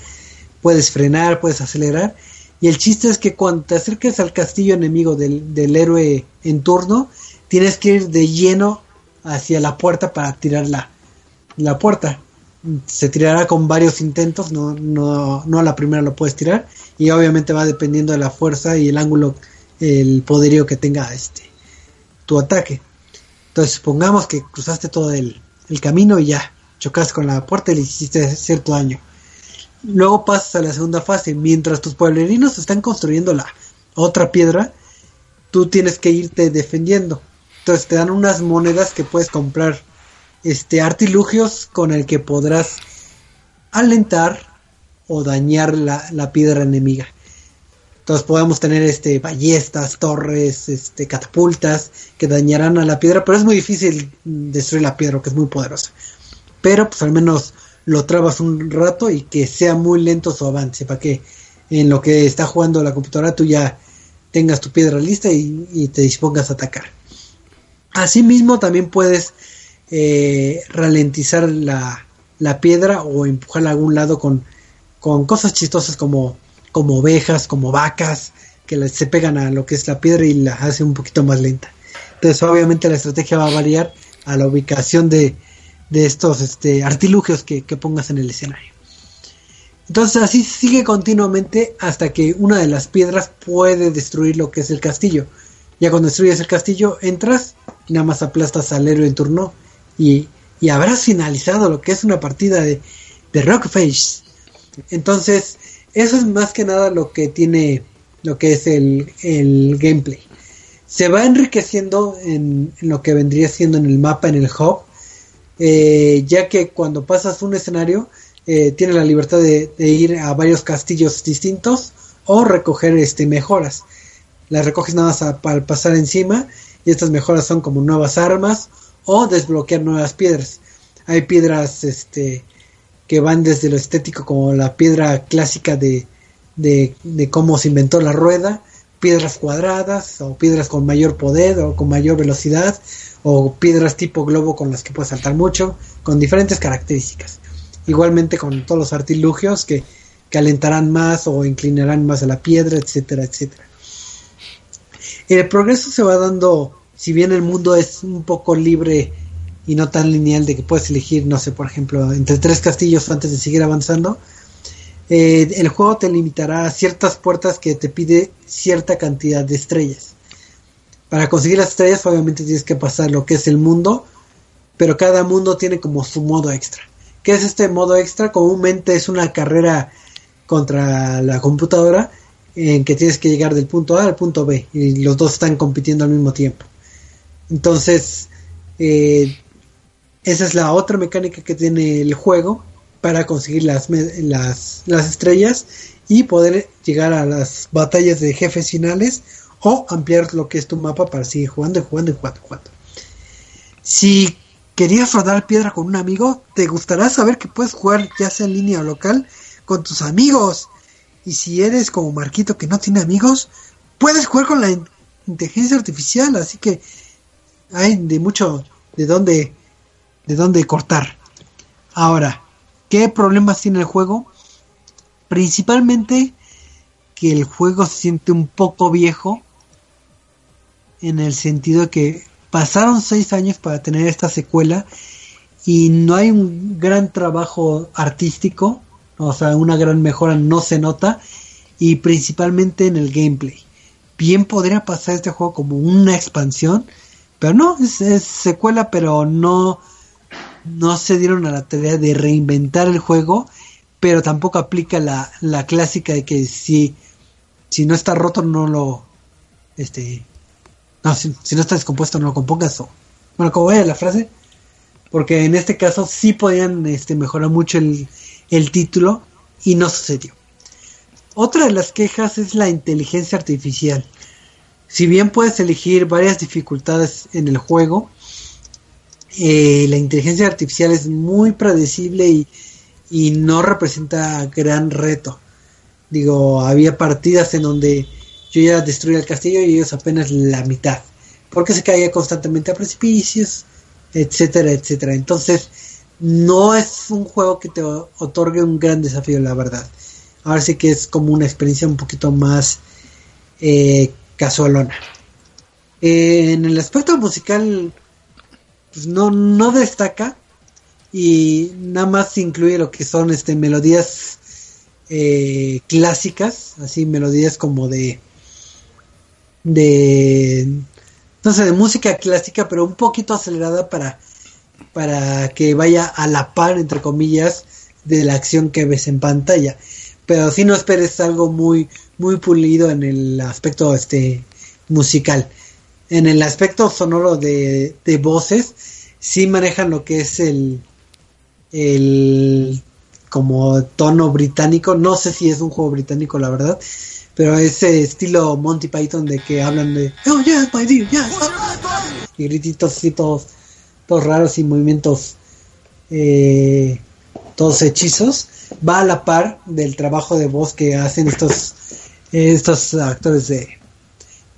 Puedes frenar puedes acelerar y el chiste es que cuando te acerques al castillo enemigo del, del héroe en turno tienes que ir de lleno hacia la puerta para tirar la, la puerta. Se tirará con varios intentos, no, no, no a la primera lo puedes tirar. Y obviamente va dependiendo de la fuerza y el ángulo, el poderío que tenga este tu ataque. Entonces supongamos que cruzaste todo el, el camino y ya, chocaste con la puerta y le hiciste cierto daño. Luego pasas a la segunda fase. Mientras tus pueblerinos están construyendo la otra piedra, tú tienes que irte defendiendo. Entonces te dan unas monedas que puedes comprar este artilugios con el que podrás alentar o dañar la, la piedra enemiga. Entonces podemos tener este ballestas, torres, este catapultas que dañarán a la piedra, pero es muy difícil destruir la piedra, que es muy poderosa. Pero pues al menos lo trabas un rato y que sea muy lento su avance, para que en lo que está jugando la computadora tú ya tengas tu piedra lista y, te dispongas a atacar. Asimismo también puedes eh, ralentizar la, la piedra o empujarla a algún lado con, con cosas chistosas como, como ovejas, como vacas, que se pegan a lo que es la piedra y la hace un poquito más lenta. Entonces obviamente la estrategia va a variar a la ubicación de, de estos este, artilugios que, que pongas en el escenario. Entonces así sigue continuamente hasta que una de las piedras puede destruir lo que es el castillo. Ya cuando destruyes el castillo, entras y nada más aplastas al héroe en turno y, y habrás finalizado lo que es una partida de, de Rockface. Entonces, eso es más que nada lo que tiene lo que es el, el gameplay. Se va enriqueciendo en, en lo que vendría siendo en el mapa, en el hub, eh, ya que cuando pasas un escenario, eh, tienes la libertad de, ir a varios castillos distintos o recoger este mejoras. Las recoges nada más a- para pasar encima y estas mejoras son como nuevas armas o desbloquear nuevas piedras. Hay piedras este que van desde lo estético como la piedra clásica de, de cómo se inventó la rueda, piedras cuadradas o piedras con mayor poder o con mayor velocidad o piedras tipo globo con las que puedes saltar mucho, con diferentes características. Igualmente con todos los artilugios que calentarán más o inclinarán más a la piedra, etcétera, etcétera. El progreso se va dando, si bien el mundo es un poco libre y no tan lineal de que puedes elegir, no sé, por ejemplo, entre tres castillos antes de seguir avanzando, eh, el juego te limitará a ciertas puertas que te pide cierta cantidad de estrellas. Para conseguir las estrellas obviamente tienes que pasar lo que es el mundo, pero cada mundo tiene como su modo extra. ¿Qué es este modo extra? Comúnmente es una carrera contra la computadora en que tienes que llegar del punto A al punto B y los dos están compitiendo al mismo tiempo. Entonces, eh, esa es la otra mecánica que tiene el juego para conseguir las, las, las estrellas y poder llegar a las batallas de jefes finales o ampliar lo que es tu mapa para seguir jugando y jugando y jugando jugando. Si querías rodar piedra con un amigo, te gustará saber que puedes jugar ya sea en línea o local con tus amigos. Y si eres como Marquito que no tiene amigos, puedes jugar con la in- inteligencia artificial, así que hay de mucho de dónde de dónde cortar. Ahora, ¿qué problemas tiene el juego? Principalmente que el juego se siente un poco viejo en el sentido que pasaron seis años para tener esta secuela y no hay un gran trabajo artístico, o sea, una gran mejora no se nota y principalmente en el gameplay. Bien podría pasar este juego como una expansión, pero no, es, es secuela, pero no, no se dieron a la tarea de reinventar el juego, pero tampoco aplica la, la clásica de que si, si no está roto no lo, este, no, si, no está descompuesto no lo compongas o, bueno, como vaya la frase, porque en este caso sí podían este, mejorar mucho el, el título y no sucedió. Otra de las quejas es la inteligencia artificial. Si bien puedes elegir varias dificultades en el juego, eh, la inteligencia artificial es muy predecible y, y no representa gran reto. Digo, había partidas en donde yo ya destruía el castillo y ellos apenas la mitad, porque se caía constantemente a precipicios, etcétera, etcétera. Entonces, no es un juego que te otorgue un gran desafío, la verdad. Ahora sí que es como una experiencia un poquito más eh, casualona. Eh, en el aspecto musical, pues no, no destaca y nada más incluye lo que son este melodías eh, clásicas, así melodías como de de no sé, de música clásica, pero un poquito acelerada para para que vaya a la par entre comillas de la acción que ves en pantalla. Pero si no esperes algo muy muy pulido en el aspecto este musical. En el aspecto sonoro de, voces, sí manejan lo que es el, el como tono británico. No sé si es un juego británico, la verdad. Pero ese estilo Monty Python de que hablan de Oh yes, my dear, yes. Y grititos así todos, todos raros y movimientos eh, todos hechizos. Va a la par del trabajo de voz que hacen estos estos actores de,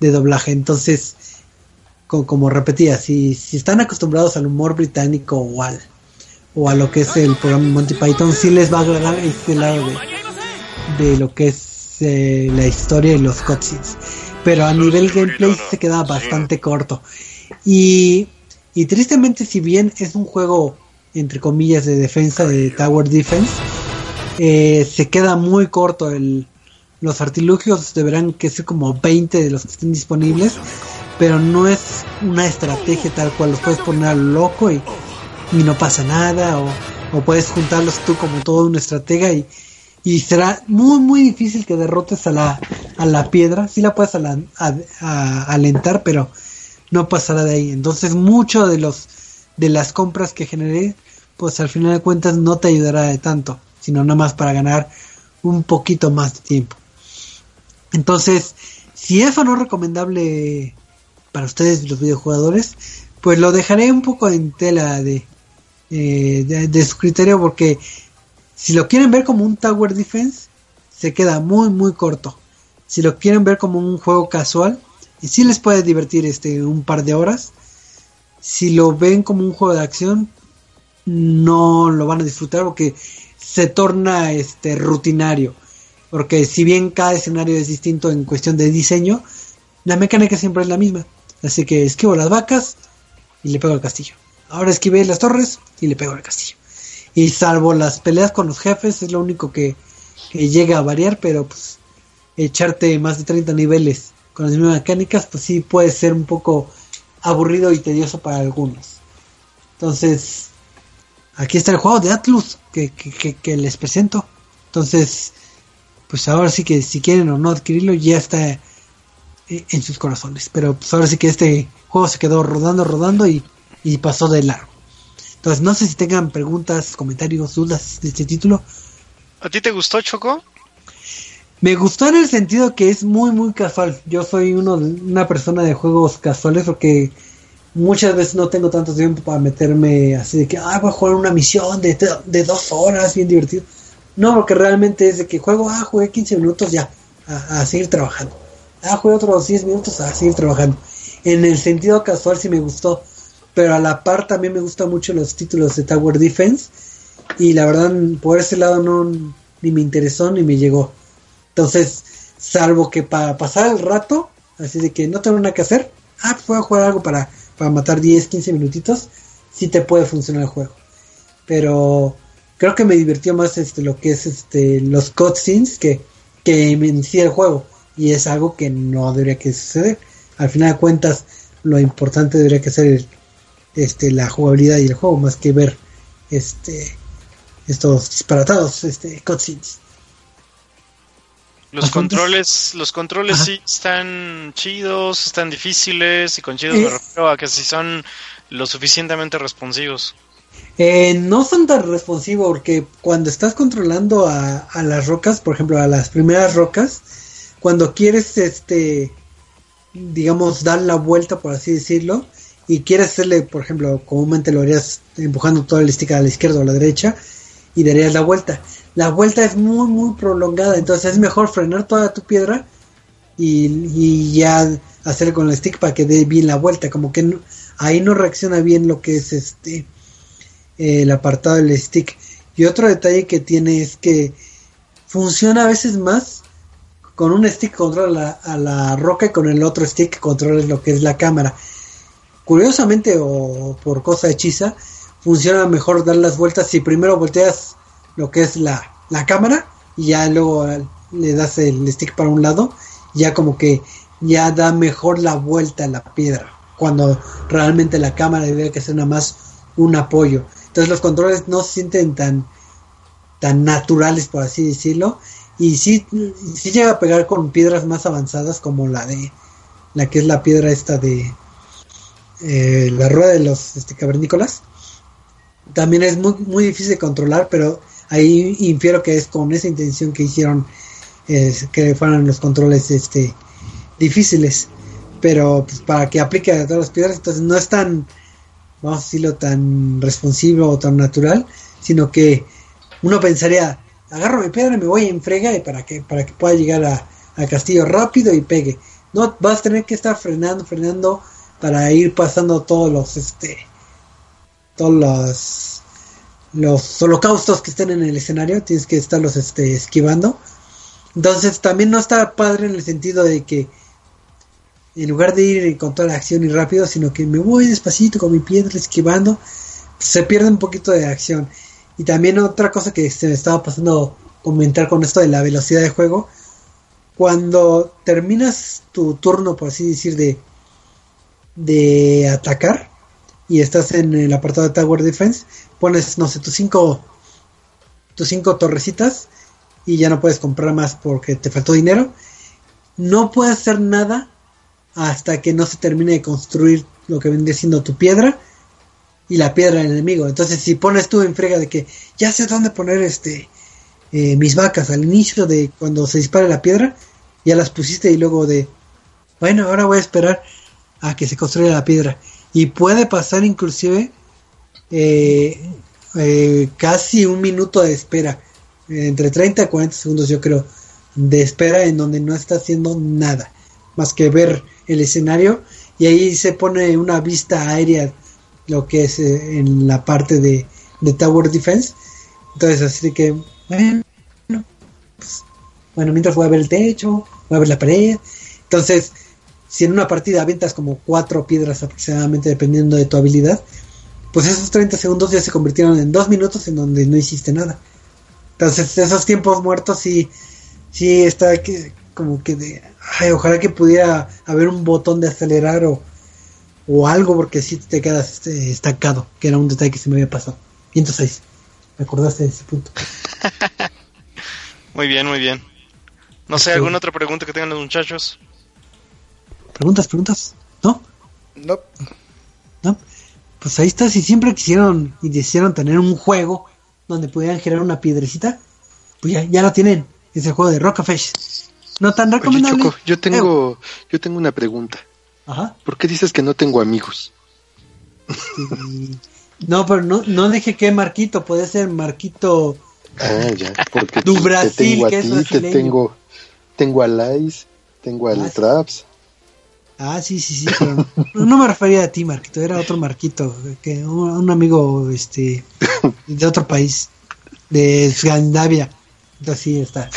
de doblaje. Entonces, co- como repetía, si, si están acostumbrados al humor británico o al o a lo que es el programa Monty Python, sí les va a agradar este lado de, de lo que es eh, la historia y los cutscenes. Pero a nivel gameplay se queda bastante corto. Y, y tristemente, si bien es un juego, entre comillas, de defensa, de Tower Defense, eh, se queda muy corto el, los artilugios deberán que ser como 20 de los que estén disponibles, pero no es una estrategia tal cual, los puedes poner a lo loco y, y no pasa nada, o, o puedes juntarlos tú como todo una estratega y, y será muy muy difícil que derrotes a la, a la piedra, sí la puedes alentar, pero no pasará de ahí. Entonces mucho de los de las compras que generé, pues al final de cuentas no te ayudará de tanto, sino nada más para ganar un poquito más de tiempo. Entonces, si eso no es recomendable para ustedes los videojugadores, pues lo dejaré un poco en tela de, eh, de, de su criterio porque si lo quieren ver como un Tower Defense, se queda muy muy corto. Si lo quieren ver como un juego casual, y sí les puede divertir este un par de horas. Si lo ven como un juego de acción, no lo van a disfrutar porque se torna este rutinario. Porque si bien cada escenario es distinto en cuestión de diseño, la mecánica siempre es la misma. Así que esquivo las vacas y le pego al castillo. Ahora esquivé las torres y le pego al castillo. Y salvo las peleas con los jefes es lo único que, llega a variar, pero pues echarte más de 30 niveles con las mismas mecánicas, pues sí puede ser un poco aburrido y tedioso para algunos. Entonces, aquí está el juego de Atlus que, que, que- les presento. Entonces, pues ahora sí que si quieren o no adquirirlo, ya está en sus corazones. Pero pues ahora sí que este juego se quedó rodando, rodando y, y pasó de largo. Entonces, no sé si tengan preguntas, comentarios, dudas de este título. ¿A ti te gustó, Choco? Me gustó en el sentido que es muy, muy casual. Yo soy uno, de- una persona de juegos casuales porque muchas veces no tengo tanto tiempo para meterme así de que, ah, voy a jugar una misión de, de dos horas, bien divertido. No, porque realmente es de que juego, ah, jugué 15 minutos ya, a, a seguir trabajando. Ah, jugué otros 10 minutos a seguir trabajando. En el sentido casual sí me gustó, pero a la par también me gustan mucho los títulos de Tower Defense y la verdad por ese lado no ni me interesó ni me llegó. Entonces, salvo que para pasar el rato, así de que no tengo nada que hacer, ah, pues voy a jugar algo para, para matar 10, 15 minutitos, sí te puede funcionar el juego. Pero creo que me divirtió más este lo que es este los cutscenes que, que en el juego. Y es algo que no debería que suceder. Al final de cuentas, lo importante debería que ser el- este la jugabilidad y el juego, más que ver este estos disparatados este cutscenes. Los Asuntos. controles, los controles Ajá. sí están chidos, están difíciles y con chidos Eh. me refiero a que si son lo suficientemente responsivos. Eh, no son tan responsivos porque cuando estás controlando a, a las rocas, por ejemplo, a las primeras rocas, cuando quieres, este, digamos, dar la vuelta, por así decirlo, y quieres hacerle, por ejemplo, comúnmente lo harías empujando todo el stick a la izquierda o a la derecha y darías la vuelta. La vuelta es muy, muy prolongada, entonces es mejor frenar toda tu piedra y, y ya hacerle con el stick para que dé bien la vuelta, como que no- ahí no reacciona bien lo que es este el apartado del stick. Y otro detalle que tiene es que funciona a veces más con un stick controla la, a la roca y con el otro stick controla lo que es la cámara. Curiosamente o por cosa hechiza, funciona mejor dar las vueltas si primero volteas lo que es la, la cámara y ya luego eh, le das el stick para un lado, ya como que ya da mejor la vuelta a la piedra, cuando realmente la cámara debería que ser nada más un apoyo. Entonces los controles no se sienten tan tan naturales por así decirlo y sí, sí llega a pegar con piedras más avanzadas como la de la que es la piedra esta de eh, la rueda de los este, cavernícolas. También es muy muy difícil de controlar pero ahí infiero que es con esa intención que hicieron eh, que fueran los controles este difíciles. Pero pues para que aplique a todas las piedras entonces no es tan vamos a decirlo tan responsivo o tan natural sino que uno pensaría agarro mi piedra y me voy en frega y para que para que pueda llegar a, al castillo rápido y pegue. No vas a tener que estar frenando frenando para ir pasando todos los este todos los los holocaustos que estén en el escenario. Tienes que estarlos este esquivando. Entonces también no está padre en el sentido de que en lugar de ir con toda la acción y rápido sino que me voy despacito con mi piedra esquivando se pierde un poquito de acción y también otra cosa que se me estaba pasando comentar con esto de la velocidad de juego cuando terminas tu turno por así decir de de atacar y estás en el apartado de Tower Defense, pones, no sé, tus cinco, tus cinco torrecitas y ya no puedes comprar más porque te faltó dinero. No puedes hacer nada hasta que no se termine de construir lo que vendría siendo tu piedra y la piedra del enemigo. Entonces, si pones tú en frega de que ya sé dónde poner este eh, mis vacas al inicio de cuando se dispare la piedra, ya las pusiste y luego de bueno, ahora voy a esperar a que se construya la piedra. Y puede pasar inclusive eh, eh, casi un minuto de espera, entre 30 y 40 segundos yo creo, de espera en donde no está haciendo nada, más que ver el escenario y ahí se pone una vista aérea, lo que es eh, en la parte de, Tower Defense. Entonces así que, bueno, pues, bueno, mientras voy a ver el techo, voy a ver la pared. Entonces, si en una partida avientas como cuatro piedras aproximadamente dependiendo de tu habilidad, pues esos 30 segundos ya se convirtieron en dos minutos en donde no hiciste nada. Entonces esos tiempos muertos sí, sí está que, como que de, ay, ojalá que pudiera haber un botón de acelerar o, o algo, porque si te quedas este, estancado, que era un detalle que se me había pasado. 106. Me acordaste de ese punto. Muy bien, muy bien. No sé. ¿alguna otra pregunta que tengan los muchachos? ¿Preguntas, preguntas? ¿No? No, ¿No? Pues ahí está, si siempre quisieron y desearon tener un juego donde pudieran generar una piedrecita, pues ya, ya lo tienen. Es el juego de Rockafish. No tan Oye, recomendable. Choco, yo tengo, yo tengo una pregunta. Ajá. ¿Por qué dices que no tengo amigos? Y- No, pero no, no dije que Marquito, puede ser Marquito. Ah, ya, porque Du Brasil, te tengo a que es ti, te tengo, tengo a Lais, tengo al Ah, sí. Traps. Ah, sí, sí, sí, pero no, no me refería a ti, Marquito, era otro Marquito, que un, un amigo este de otro país, de Escandinavia. Entonces sí está.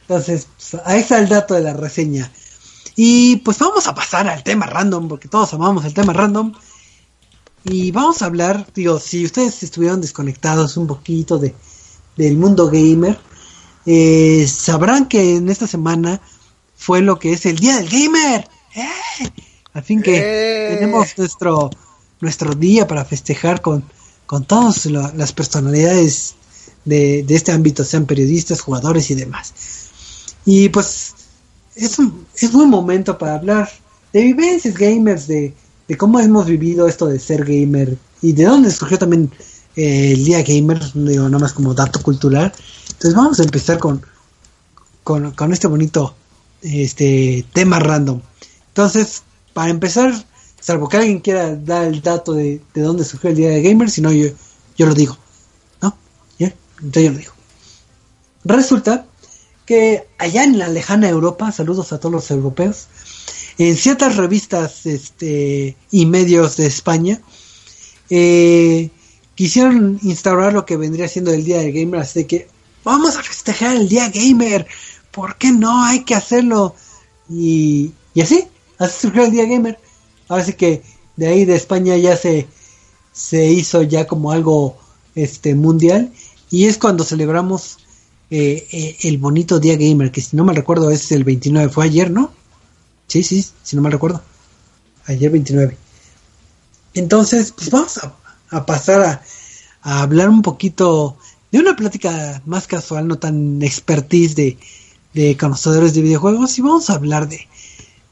Entonces, pues, ahí está el dato de la reseña. Y pues vamos a pasar al tema random, porque todos amamos el tema random. Y vamos a hablar, digo, si ustedes estuvieron desconectados un poquito de, del mundo gamer, eh, sabrán que en esta semana fue lo que es el Día del Gamer. ¡Eh! Al fin que ¡Eh! tenemos nuestro, nuestro día para festejar con, con todas las personalidades de, de este ámbito, sean periodistas, jugadores y demás. Y pues es un, es buen momento para hablar de vivencias gamers, de, de cómo hemos vivido esto de ser gamer y de dónde surgió también eh, el día gamer, digo, nada más como dato cultural. Entonces vamos a empezar con, con, con este bonito este tema random. Entonces, para empezar, salvo que alguien quiera dar el dato de, de dónde surgió el día de gamer, si no yo, yo lo digo. ¿No? ¿Ya? Entonces yo lo digo. Resulta que allá en la lejana Europa, saludos a todos los europeos, en ciertas revistas este, y medios de España, eh, quisieron instaurar lo que vendría siendo el Día del Gamer, así que vamos a festejar el Día Gamer, ¿por qué no? Hay que hacerlo. Y, y así, así surgió el Día Gamer. Ahora sí que de ahí de España ya se, se hizo ya como algo este mundial y es cuando celebramos eh, eh, el bonito Día Gamer, que si no me recuerdo es el 29, fue ayer, ¿no? Sí, sí, si no me recuerdo. Ayer 29. Entonces, pues vamos a, a pasar a, a hablar un poquito de una plática más casual, no tan expertise de, de conocedores de videojuegos, y vamos a hablar de,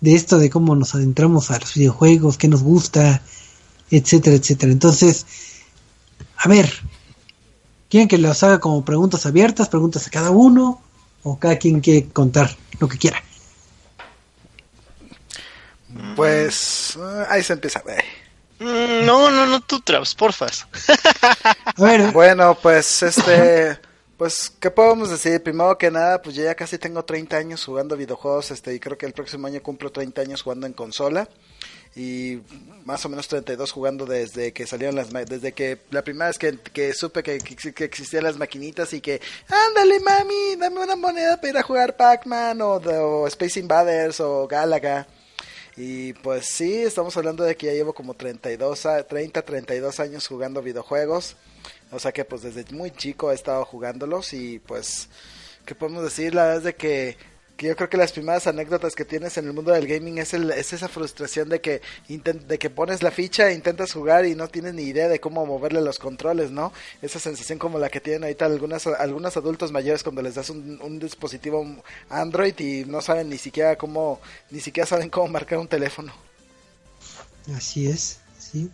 de esto, de cómo nos adentramos a los videojuegos, qué nos gusta, etcétera, etcétera. Entonces, a ver, ¿quieren que los haga como preguntas abiertas, preguntas a cada uno, o cada quien quiere contar lo que quiera? pues eh, ahí se empieza. eh. Mm, No, no, no, tú, Traps, porfas. A ver, Bueno, pues este, pues, ¿qué podemos decir? Primero que nada, pues yo ya casi tengo 30 años jugando videojuegos, este, y creo que el próximo año cumplo 30 años jugando en consola. Y más o menos 32 jugando desde que salieron las desde que la primera vez que, que supe que, que, existían las maquinitas y que ándale mami, dame una moneda para ir a jugar Pac-Man o, o Space Invaders o Galaga. Y pues sí, estamos hablando de que ya llevo como 32, a- 30, 32 años jugando videojuegos. O sea que pues desde muy chico he estado jugándolos y pues, ¿qué podemos decir? La verdad es de que, que yo creo que las primeras anécdotas que tienes en el mundo del gaming es, el, es esa frustración de que, inten- de que pones la ficha, intentas jugar y no tienes ni idea de cómo moverle los controles, ¿no? Esa sensación como la que tienen ahorita algunas, algunos adultos mayores cuando les das un, un dispositivo Android y no saben ni siquiera cómo, ni siquiera saben cómo marcar un teléfono. así es, sí.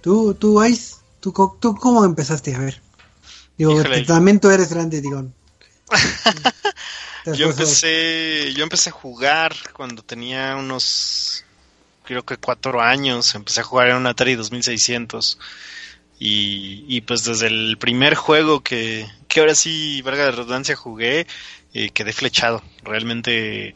Tú, tú, Ice, ¿tú, co- tú cómo empezaste? A ver. Digo, Híjole. también tú eres grande, digo. Yo empecé, yo empecé a jugar cuando tenía unos, creo que cuatro años. Empecé a jugar en un Atari 2600. Y, y pues desde el primer juego que, que ahora sí, valga la redundancia, jugué, eh, quedé flechado. Realmente,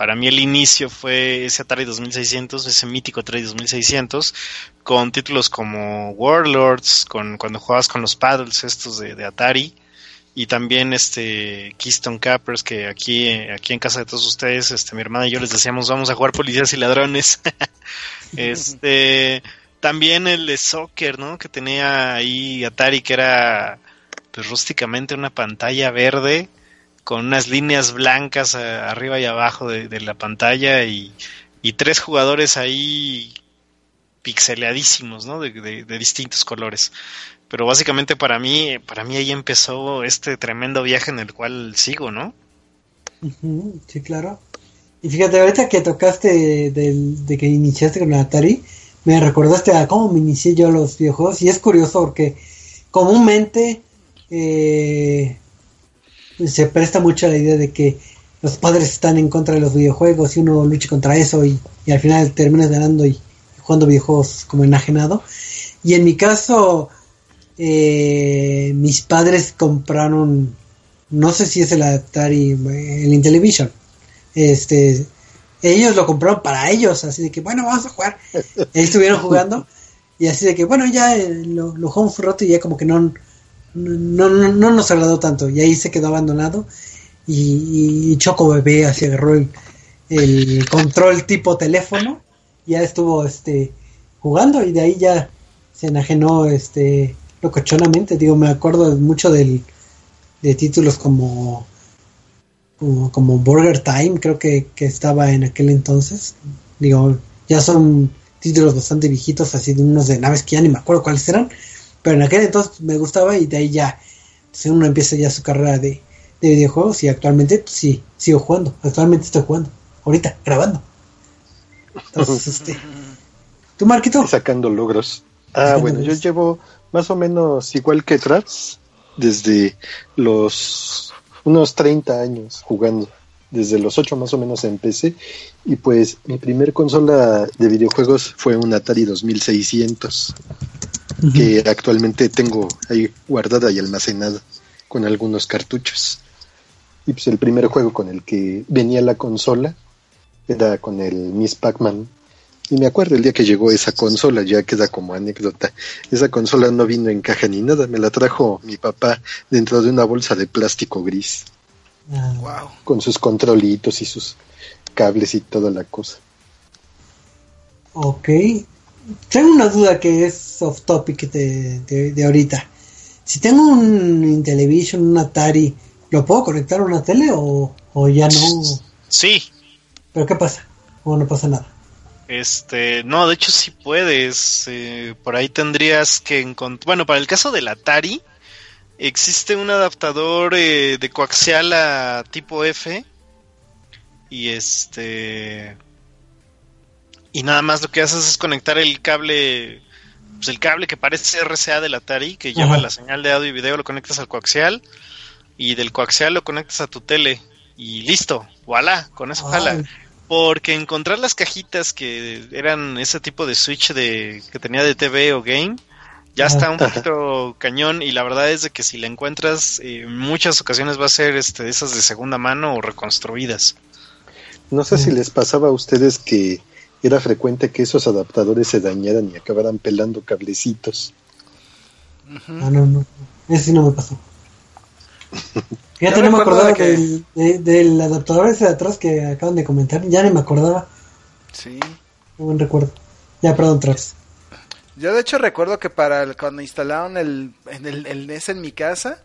para mí el inicio fue ese Atari 2600, ese mítico Atari 2600, con títulos como Warlords, con cuando jugabas con los paddles estos de, de Atari y también este Keystone Cappers que aquí aquí en casa de todos ustedes este mi hermana y yo les decíamos vamos a jugar policías y ladrones este también el de soccer no que tenía ahí Atari que era pues rústicamente una pantalla verde con unas líneas blancas arriba y abajo de, la pantalla y, tres jugadores ahí pixeleadísimos, ¿no? De, de- de distintos colores. Pero básicamente para mí, para mí ahí empezó este tremendo viaje en el cual sigo, ¿no? Sí, claro. Y fíjate, ahorita que tocaste del- de que iniciaste con el Atari, me recordaste a cómo me inicié yo a los videojuegos. Y es curioso porque comúnmente eh, se presta mucho la idea de que los padres están en contra de los videojuegos y uno lucha contra eso y, y al final terminas ganando y, jugando videojuegos como enajenado. Y en mi caso, eh, mis padres compraron, no sé si es el Atari, eh, el Intellivision. Este, ellos lo compraron para ellos, así de que, bueno, vamos a jugar. Ahí estuvieron jugando y así de que, bueno, ya eh, lo, lo jugamos un rato y ya como que no, no, no, no nos agradó tanto. Y ahí se quedó abandonado. Y, Choco Bebé así agarró el, el control tipo teléfono ya estuvo este jugando. Y de ahí ya se enajenó este locochonamente. Digo me acuerdo mucho del de títulos como como, como Burger Time creo que, que estaba en aquel entonces. Digo ya son títulos bastante viejitos así de unos de naves que ya ni me acuerdo cuáles eran pero en aquel entonces me gustaba y de ahí ya pues, uno empieza ya su carrera de, de videojuegos y actualmente pues, sí sigo jugando actualmente estoy jugando ahorita grabando entonces este tú Marquito sacando logros. Ah, Sacando bueno, yo llevo más o menos igual que Traps desde los unos 30 años jugando. Desde los 8 más o menos empecé. Y pues mi primer consola de videojuegos fue un Atari 2600, que actualmente tengo ahí guardada y almacenada con algunos cartuchos. Y pues el primer juego con el que venía la consola era con el Miss Pac-Man. Y me acuerdo el día que llegó esa consola, ya queda como anécdota. Esa consola no vino en caja ni nada, me la trajo mi papá dentro de una bolsa de plástico gris, Ah, Wow. con sus controlitos y sus cables y toda la cosa. ok tengo una duda que es off topic de, de, de ahorita si tengo un Intellivision un Atari ¿lo puedo conectar a una tele o, o ya no? Sí, ¿pero qué pasa? o no pasa nada Este, no, de hecho sí puedes. eh, por ahí tendrías que encontrar. Bueno, para el caso del Atari, existe un adaptador eh, de coaxial a tipo F. Y este. Y nada más lo que haces es conectar el cable. Pues el cable que parece RCA del Atari, que lleva la señal de audio y video, lo conectas al coaxial. Y del coaxial lo conectas a tu tele. Y listo, voilà, con eso jala. Ay, Porque encontrar las cajitas que eran ese tipo de switch de que tenía de TV o game ya está un poquito cañón y la verdad es de que si la encuentras eh, en muchas ocasiones va a ser este de esas de segunda mano o reconstruidas. No sé si Mm. les pasaba a ustedes que era frecuente que esos adaptadores se dañaran y acabaran pelando cablecitos. Ah, no, no. Ese sí no me pasó. Fíjate, Yo no me acordaba de que- del, de- del adaptador ese de atrás que acaban de comentar. Ya ni me acordaba. Sí. Qué buen recuerdo. Ya, perdón, Trax. Yo de hecho recuerdo que para el- cuando instalaron el, en el, el NES en mi casa,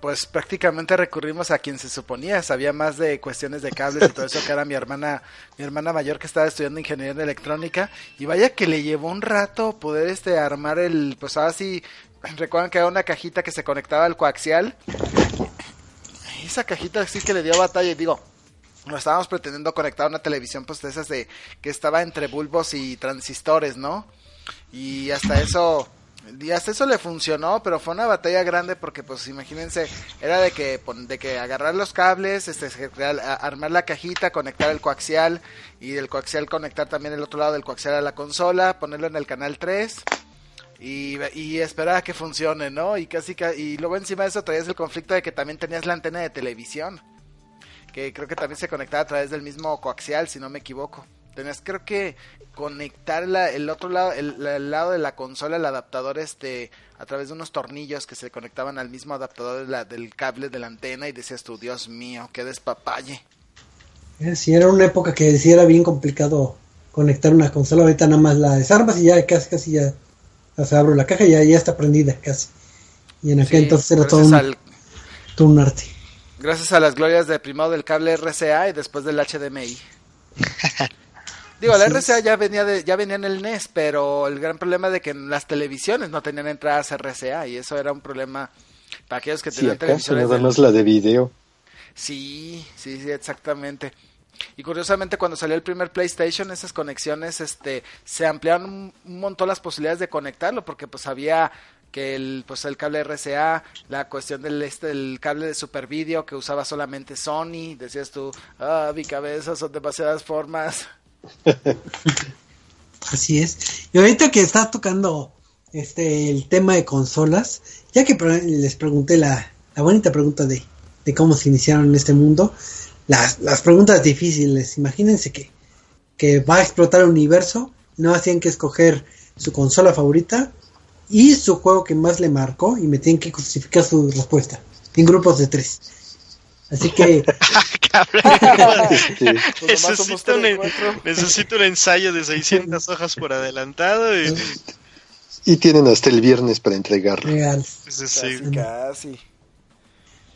pues prácticamente recurrimos a quien se suponía. Sabía más de cuestiones de cables y todo eso que era mi hermana mi hermana mayor que estaba estudiando ingeniería en electrónica. Y vaya que le llevó un rato poder este armar el pues ahora sí recuerdan que era una cajita que se conectaba al coaxial. Esa cajita sí que le dio batalla y digo lo estábamos pretendiendo conectar a una televisión pues de esas de que estaba entre bulbos y transistores no y hasta eso y hasta eso le funcionó, pero fue una batalla grande porque pues imagínense, era de que de que agarrar los cables, este armar la cajita, conectar el coaxial y del coaxial conectar también el otro lado del coaxial a la consola, ponerlo en el canal 3 y, y esperar a que funcione, ¿no? Y casi ca- y luego encima de eso traías el conflicto de que también tenías la antena de televisión, que creo que también se conectaba a través del mismo coaxial, si no me equivoco. Tenías creo que conectar la- el otro lado, el, el lado de la consola, el adaptador este, a través de unos tornillos que se conectaban al mismo adaptador de la- del cable de la antena y decías tú, Dios mío, qué despapalle. Eh, Sí, era una época que sí era bien complicado conectar una consola. Ahorita nada más la desarmas y ya casi, casi ya o sea, abro la caja y ya, ya está prendida casi. Y en aquel Sí, entonces era todo un, al- todo un arte. gracias a las glorias de primero del cable RCA y después del HDMI. Digo, la. RCA ya venía de, ya venía en el NES, pero el gran problema de que en las televisiones no tenían entradas RCA y eso era un problema para aquellos que tenían acaso, televisiones nada más la de video. Sí, sí, sí, exactamente. Y curiosamente cuando salió el primer PlayStation, esas conexiones este se ampliaron un, un montón las posibilidades de conectarlo porque pues había que el pues el cable RCA, la cuestión del este el cable de Super Video que usaba solamente Sony, decías tú, ah, mi cabeza son demasiadas formas. Así es. Y ahorita que está tocando este el tema de consolas, ya que les pregunté la, la bonita pregunta de, de cómo se iniciaron en este mundo, las, las preguntas difíciles, imagínense que, que va a explotar el universo, no hacían que escoger su consola favorita y su juego que más le marcó y me tienen que justificar su respuesta en grupos de tres. Así que Pues necesito, un, cuatro. necesito un ensayo de 600 hojas por adelantado. Y, y tienen hasta el viernes para entregarlo. real. sí, sí. Casi, casi.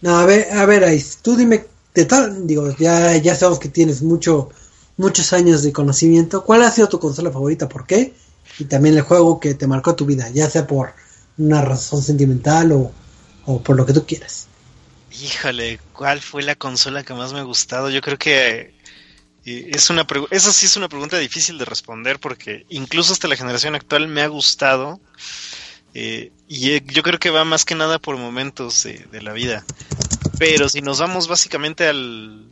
No, a ver, a ver, Ais, tú dime, de tal, digo, ya, ya sabemos que tienes mucho, muchos años de conocimiento. ¿Cuál ha sido tu consola favorita? ¿Por qué? Y también el juego que te marcó tu vida, ya sea por una razón sentimental o, o por lo que tú quieras. Híjole, ¿cuál fue la consola que más me ha gustado? Yo creo que eh, es una esa sí es una pregunta difícil de responder porque incluso hasta la generación actual me ha gustado eh, y eh, yo creo que va más que nada por momentos de, de la vida. Pero si nos vamos básicamente al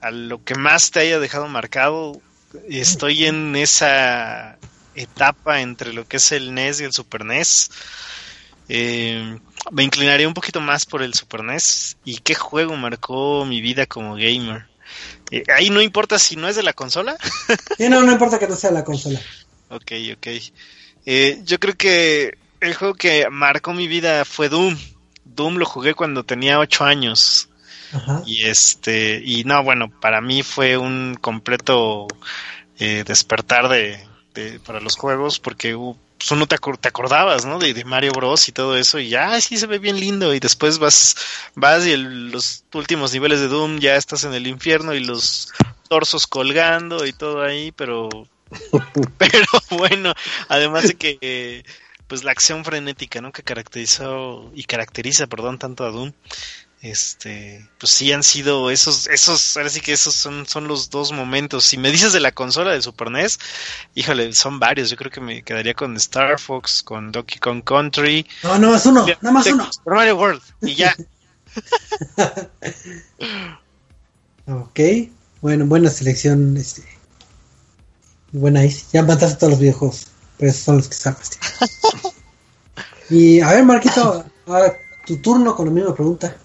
a lo que más te haya dejado marcado, estoy en esa etapa entre lo que es el NES y el Super NES. Eh, me inclinaría un poquito más por el Super NES. ¿Y qué juego marcó mi vida como gamer? Eh, ahí no importa si no es de la consola. Sí, no, no importa que no sea la consola. Ok, ok. Eh, yo creo que el juego que marcó mi vida fue Doom. Doom lo jugué cuando tenía 8 años. Ajá. Y este, y no, bueno, para mí fue un completo eh, despertar de, de- para los juegos porque uh, pues uno te, te acordabas, ¿no? De, de Mario Bros y todo eso y ya, sí se ve bien lindo y después vas, vas y el- los últimos niveles de Doom ya estás en el infierno y los torsos colgando y todo ahí, pero, pero bueno, además de que pues la acción frenética, ¿no? Que caracterizó y caracteriza, perdón, tanto a Doom este, pues sí han sido esos, esos, ahora sí que esos son, son los dos momentos. Si me dices de la consola de Super NES, híjole, son varios. Yo creo que me quedaría con Star Fox, con Donkey Kong Country, No, nada más uno, nada más uno. Super Mario World y ya. Ok, bueno, buena selección, este. Buena. Ya mataste todos los videojuegos, pero esos son los que sabes. Y a ver, Marquito, ahora tu turno con la misma pregunta.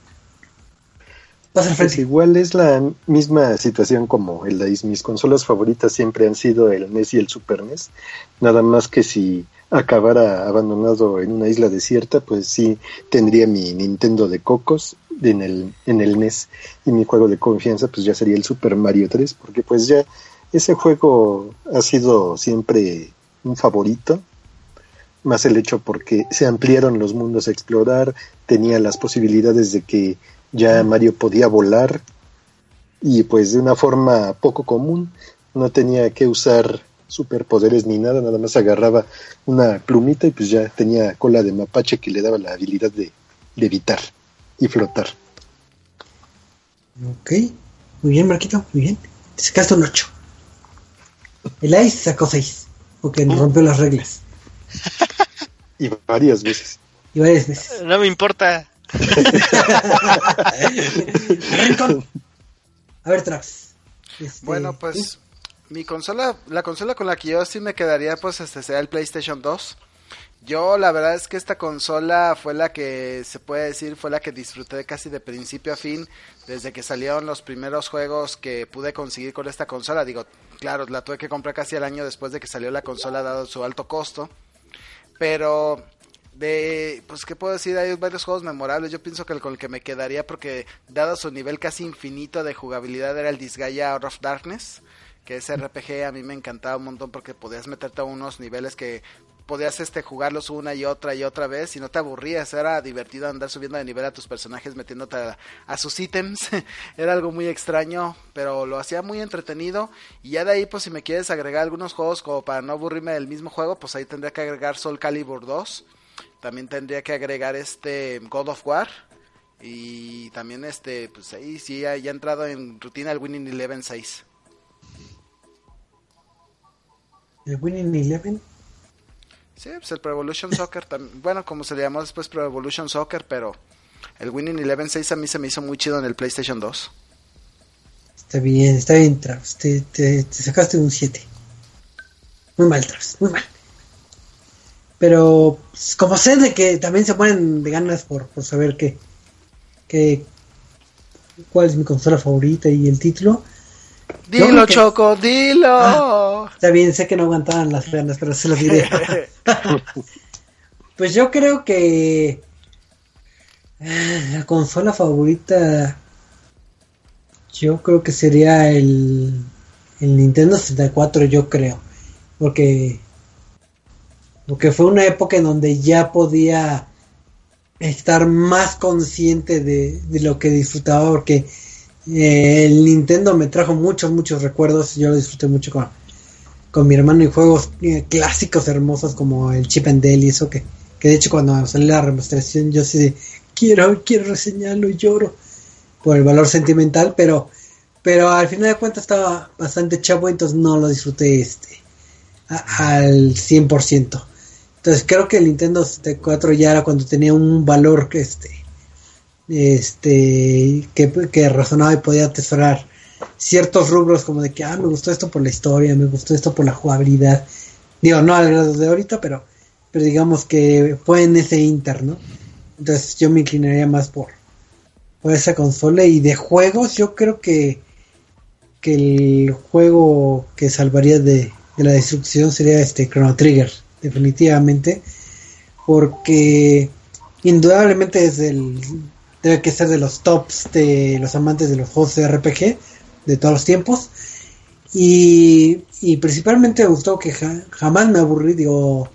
Pasa Pues igual es la misma situación como el Dice. Mis consolas favoritas siempre han sido el NES y el Super NES. Nada más que si acabara abandonado en una isla desierta, pues sí tendría mi Nintendo de cocos en el, en el NES. Y mi juego de confianza, pues ya sería el Super Mario 3, porque pues ya ese juego ha sido siempre un favorito. Más el hecho porque se ampliaron los mundos a explorar, tenía las posibilidades de que ya Mario podía volar y pues de una forma poco común, no tenía que usar superpoderes ni nada, nada más agarraba una plumita y pues ya tenía cola de mapache que le daba la habilidad de levitar y flotar. Ok, muy bien, Marquito, muy bien. Te sacaste un 8. El Ice sacó 6, porque nos rompió las reglas. Y varias veces. Y varias veces. No me importa. A ver, Trax. Este, Bueno, pues mi consola, la consola con la que yo sí me quedaría, pues este sería el PlayStation 2. Yo la verdad es que esta consola fue la que se puede decir fue la que disfruté casi de principio a fin desde que salieron los primeros juegos que pude conseguir con esta consola. Digo, claro, la tuve que comprar casi al año después de que salió la consola dado su alto costo. Pero de pues qué puedo decir, hay varios juegos memorables. Yo pienso que el con el que me quedaría porque dado su nivel casi infinito de jugabilidad era el Disgaea Out of Darkness, que ese RPG a mí me encantaba un montón porque podías meterte a unos niveles que podías este jugarlos una y otra y otra vez y no te aburrías, era divertido andar subiendo de nivel a tus personajes metiéndote a, a sus ítems, era algo muy extraño, pero lo hacía muy entretenido. Y ya de ahí pues si me quieres agregar algunos juegos como para no aburrirme del mismo juego, pues ahí tendría que agregar Soul Calibur 2, también tendría que agregar este God of War y también este pues ahí sí ya, ya he entrado en rutina el Winning Eleven 6. El Winning Eleven. Sí, pues el Pro Evolution Soccer, bueno, como se le llamó después Pro Evolution Soccer, pero el Winning Eleven 6 a mí se me hizo muy chido en el PlayStation 2. Está bien, está bien, Travis. Te, te, te sacaste un 7. Muy mal, Travis, muy mal. Pero pues, como sé de que también se mueren de ganas por, por saber qué, qué, cuál es mi consola favorita y el título. Dilo, que- Choco, dilo. Está bien, sé que no aguantaban las ganas, pero se los diré. pues yo creo que eh, la consola favorita, yo creo que sería el, el Nintendo 64, yo creo, porque porque fue una época en donde ya podía estar más consciente de, lo que disfrutaba, porque eh, el Nintendo me trajo muchos, muchos recuerdos. Yo lo disfruté mucho con, con mi hermano y juegos eh, clásicos hermosos como el Chip and Dale y eso que, que de hecho cuando salió la remasterización yo sí de quiero, quiero reseñarlo y lloro por el valor sentimental, pero pero al final de cuentas estaba bastante chavo, entonces no lo disfruté este a- al 100%. Entonces creo que el Nintendo 64 ya era cuando tenía un valor que este este que, que razonaba y podía atesorar ciertos rubros como de que ah me gustó esto por la historia me gustó esto por la jugabilidad digo no al grado de ahorita pero pero digamos que fue en ese inter no entonces yo me inclinaría más por por esa consola y de juegos yo creo que que el juego que salvaría de, de la destrucción sería este Chrono Trigger definitivamente porque indudablemente es el debe que ser de los tops de los amantes de los juegos de RPG de todos los tiempos. Y, y principalmente me gustó que ja- jamás me aburrí digo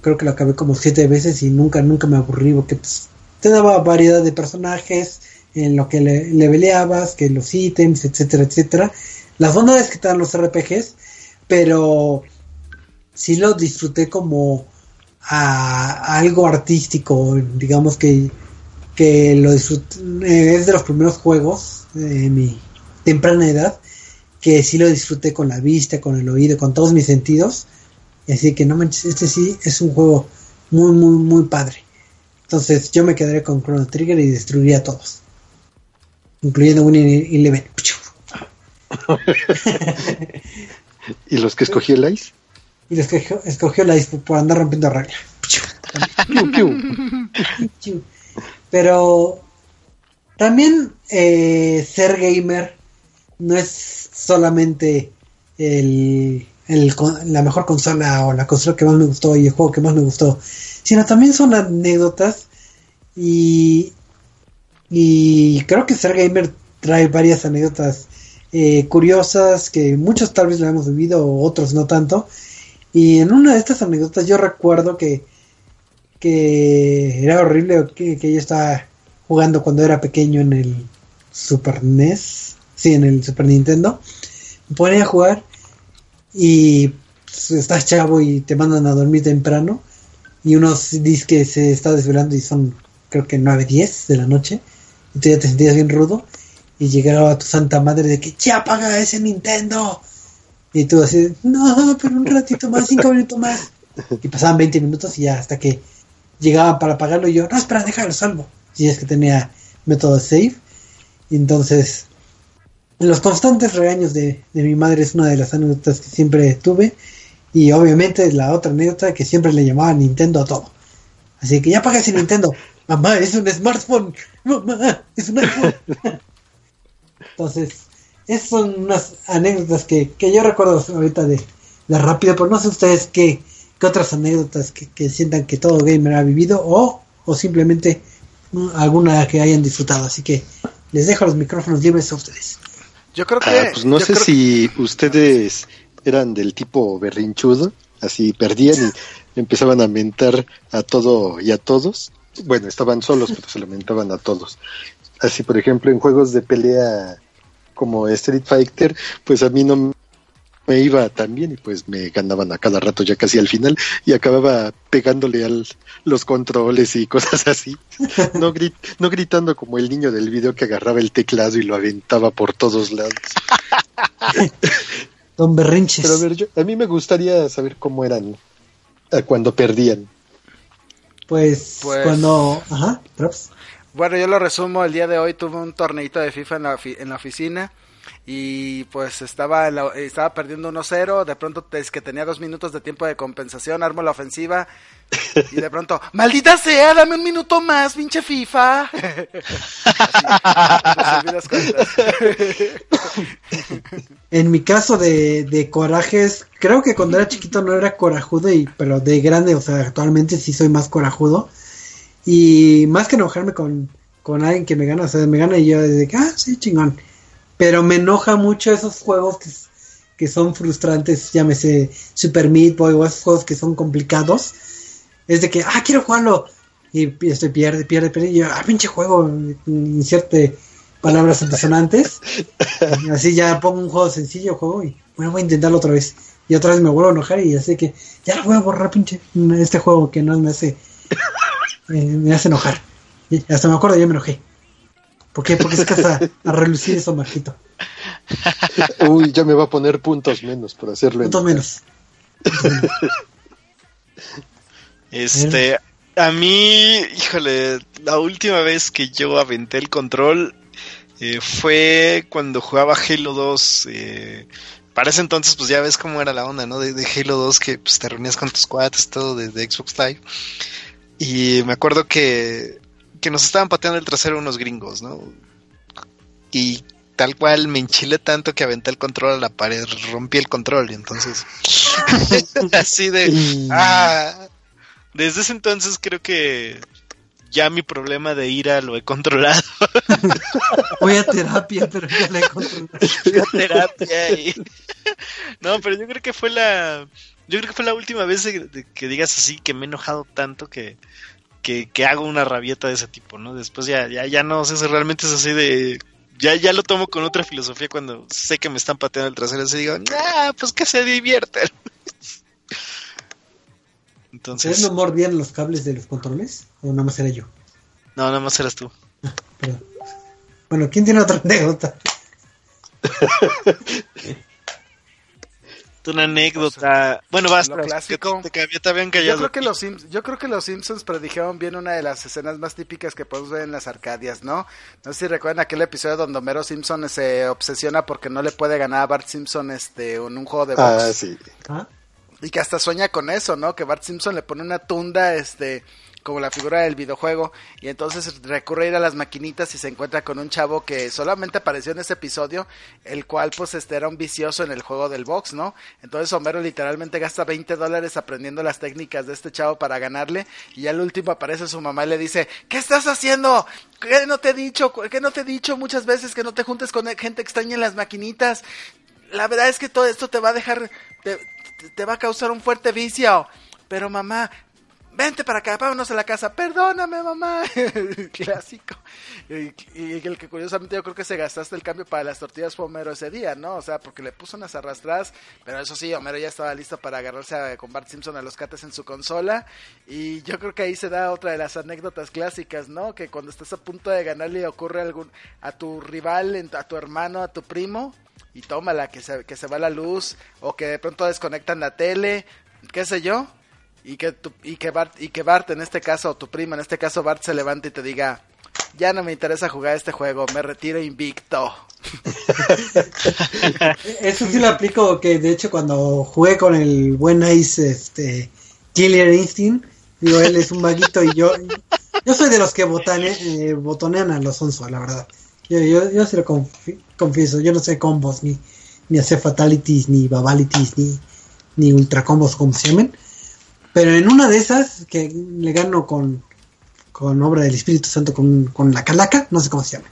creo que lo acabé como siete veces y nunca nunca me aburrí porque pues, te daba variedad de personajes en lo que le, leveleabas que los ítems etcétera etcétera. Las bondades que te dan los RPGs pero sí lo disfruté como a, algo artístico digamos que que lo disfruté, eh, es de los primeros juegos de mi temprana edad que sí lo disfruté con la vista, con el oído, con todos mis sentidos. Así que no manches, este sí es un juego muy, muy, muy padre. Entonces yo me quedaré con Chrono Trigger y destruiría a todos. Incluyendo Winning Eleven. ¿Y los que escogí el Ice? Y escogió, escogió la dispo por andar rompiendo reglas. Pero también eh, ser gamer no es solamente el, la mejor consola o la consola que más me gustó y el juego que más me gustó, sino también son anécdotas y, y creo que ser gamer trae varias anécdotas eh, curiosas que muchos tal vez lo hemos vivido, otros no tanto. Y en una de estas anécdotas yo recuerdo que que era horrible que, que yo estaba jugando cuando era pequeño en el Super NES, sí, en el Super Nintendo. Me ponía a jugar y pues, estás chavo y te mandan a dormir temprano y unos que se está desvelando y son creo que 9, 10 de la noche y tú ya te sentías bien rudo y llegaba tu santa madre de que ya apaga ese Nintendo y tú así, no, pero un ratito más, 5 minutos más y pasaban 20 minutos y ya hasta que llegaban para apagarlo y yo, no, espera, déjalo salvo. Y es que tenía método save. Y entonces, los constantes regaños de, de mi madre es una de las anécdotas que siempre tuve. Y obviamente la otra anécdota que siempre le llamaba Nintendo a todo. Así que ya apaga ese Nintendo. Mamá, es un smartphone. Mamá, es un iPhone. Entonces, esas son unas anécdotas que, que yo recuerdo ahorita de, de rápido, pero no sé ustedes qué, qué otras anécdotas que, que sientan que todo gamer ha vivido o, o simplemente alguna que hayan disfrutado. Así que les dejo los micrófonos libres a ustedes. Yo creo que. Ah, pues no sé creo- si ustedes eran del tipo berrinchudo, así perdían y empezaban a mentar a todo y a todos. Bueno, estaban solos, pero se lamentaban a todos. Así, por ejemplo, en juegos de pelea como Street Fighter, pues a mí no me iba tan bien y pues me ganaban a cada rato ya casi al final y acababa pegándole a los controles y cosas así. No, grit, no gritando como el niño del video que agarraba el teclado y lo aventaba por todos lados. Don Berrinches. Pero a ver, yo, a mí me gustaría saber cómo eran eh, cuando perdían. Pues, Pues- cuando... Ajá, props. Bueno, yo lo resumo, el día de hoy tuve un torneito de FIFA en la, en la oficina y pues estaba, la- estaba perdiendo 1-0, de pronto es que tenía dos minutos de tiempo de compensación, armo la ofensiva y de pronto, maldita sea, dame un minuto más, pinche FIFA. En mi caso de, de corajes, creo que cuando era chiquito no era corajudo, y, pero de grande, o sea, actualmente sí soy más corajudo. Y más que enojarme con, con alguien que me gana, o sea, me gana y yo desde que, ah, sí, chingón. Pero me enoja mucho esos juegos que, que son frustrantes, llámese Super Meat Boy o esos juegos que son complicados. Es de que, ah, quiero jugarlo. Y este pierde, pierde, pierde. Y yo, ah, pinche juego, inserte palabras antisonantes. Así ya pongo un juego sencillo, juego y bueno, voy a intentarlo otra vez. Y otra vez me vuelvo a enojar y así que ya lo voy a borrar, pinche. Este juego que no me hace, me hace enojar. Y hasta me acuerdo, ya me enojé. ¿Por qué? Porque es que hasta a relucir eso, Marquito. Uy, ya me va a poner puntos menos por hacerlo. Punto enojar. menos. Este, a mí, híjole, la última vez que yo aventé el control eh, fue cuando jugaba Halo 2. Eh, para ese entonces, pues ya ves cómo era la onda, ¿no? De, de Halo 2 que pues, te reunías con tus cuates, todo desde Xbox Live. Y me acuerdo que, que nos estaban pateando el trasero unos gringos, ¿no? Y tal cual me enchilé tanto que aventé el control a la pared, rompí el control y entonces así de ah, desde ese entonces creo que ya mi problema de ira lo he controlado Voy a terapia, pero ya la he controlado. Fui a terapia y- no pero yo creo que fue la yo creo que fue la última vez de- de que digas así que me he enojado tanto que que, que hago una rabieta de ese tipo, ¿no? Después ya, ya, ya no sé si realmente es así de. Ya, ya lo tomo con otra filosofía cuando sé que me están pateando el trasero. Así digo, ah, pues que se divierten. ¿Ustedes Entonces, no mordían los cables de los controles? ¿O nada más era yo? no, nada más eras tú. Perdón. Bueno, ¿quién tiene otra anécdota? Una anécdota. Bueno, basta. lo clásico. Que te, te- te habían Yo callado. creo que los Sims- yo creo que los Simpsons predijeron bien una de las escenas más típicas que podemos ver en las Arcadias, ¿no? No sé si recuerdan aquel episodio donde Homero Simpson se obsesiona porque no le puede ganar a Bart Simpson este en un juego de box. Ah, sí. ¿Ah? Y que hasta sueña con eso, ¿no? Que Bart Simpson le pone una tunda, este, como la figura del videojuego. Y entonces recurre a ir a las maquinitas y se encuentra con un chavo que solamente apareció en ese episodio, el cual pues este era un vicioso en el juego del box, ¿no? Entonces Homero literalmente gasta 20 dólares aprendiendo las técnicas de este chavo para ganarle. Y al último aparece su mamá y le dice, ¿qué estás haciendo? ¿Qué no te he dicho? ¿Qué no te he dicho muchas veces que no te juntes con gente extraña en las maquinitas? la verdad es que todo esto te va a dejar, te, te- te va a causar un fuerte vicio. Pero mamá, vente para acá, vámonos a la casa. Perdóname, mamá. Clásico. Y, el que curiosamente yo creo que se gastaste el cambio para las tortillas fue Homero ese día, ¿no? O sea, porque le puso unas arrastradas. Pero eso sí, Homero ya estaba listo para agarrarse a- con Bart Simpson a los cates en su consola. Y yo creo que ahí se da otra de las anécdotas clásicas, ¿no? Que cuando estás a punto de ganarle ocurre algún, a tu rival, a tu hermano, a tu primo y tómala, que se, que se va la luz, o que de pronto desconectan la tele, qué sé yo, y que, tu- y, que Bart, y que Bart, en este caso, o tu prima, en este caso Bart, se levante y te diga, ya no me interesa jugar este juego, me retiro invicto. Eso sí lo aplico, que de hecho cuando jugué con el buen Ice, este, Killer Instinct, digo, él es un vaguito y yo, yo soy de los que botane, eh, botonean a los onzo, la verdad. Yo, yo, yo se lo confi- confieso, yo no sé combos, ni, ni hacer fatalities, ni babalities, ni, ni ultra combos, como se llamen. Pero en una de esas, que le gano con, con obra del Espíritu Santo, con, con la calaca, no sé cómo se llama.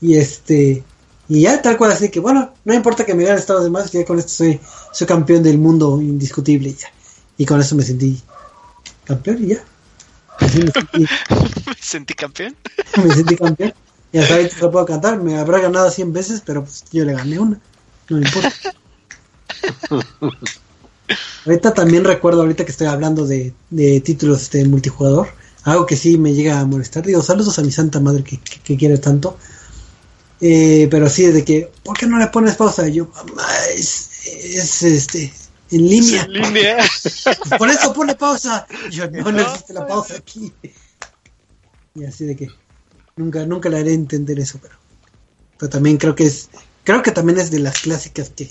Y este, y ya tal cual, así que bueno, no importa que me ganen todos los demás, que ya con esto soy, soy campeón del mundo indiscutible y ya. Y con eso me sentí campeón y ya. Así me sentí, Me sentí campeón. me sentí campeón. Y hasta ahorita lo puedo cantar. Me habrá ganado 100 veces, pero pues yo le gané una. No me importa. ahorita también recuerdo, ahorita que estoy hablando de, de títulos de multijugador, algo que sí me llega a molestar. Digo, saludos a mi santa madre que, que, que quiere tanto. Eh, pero sí, de que, ¿por qué no le pones pausa? Yo, mamá, es, es este, en línea. En línea. Por eso pone pausa. Yo, no, no existe la pausa aquí. Y así de que nunca, nunca le haré entender eso, pero, pero también creo que es, creo que también es de las clásicas que,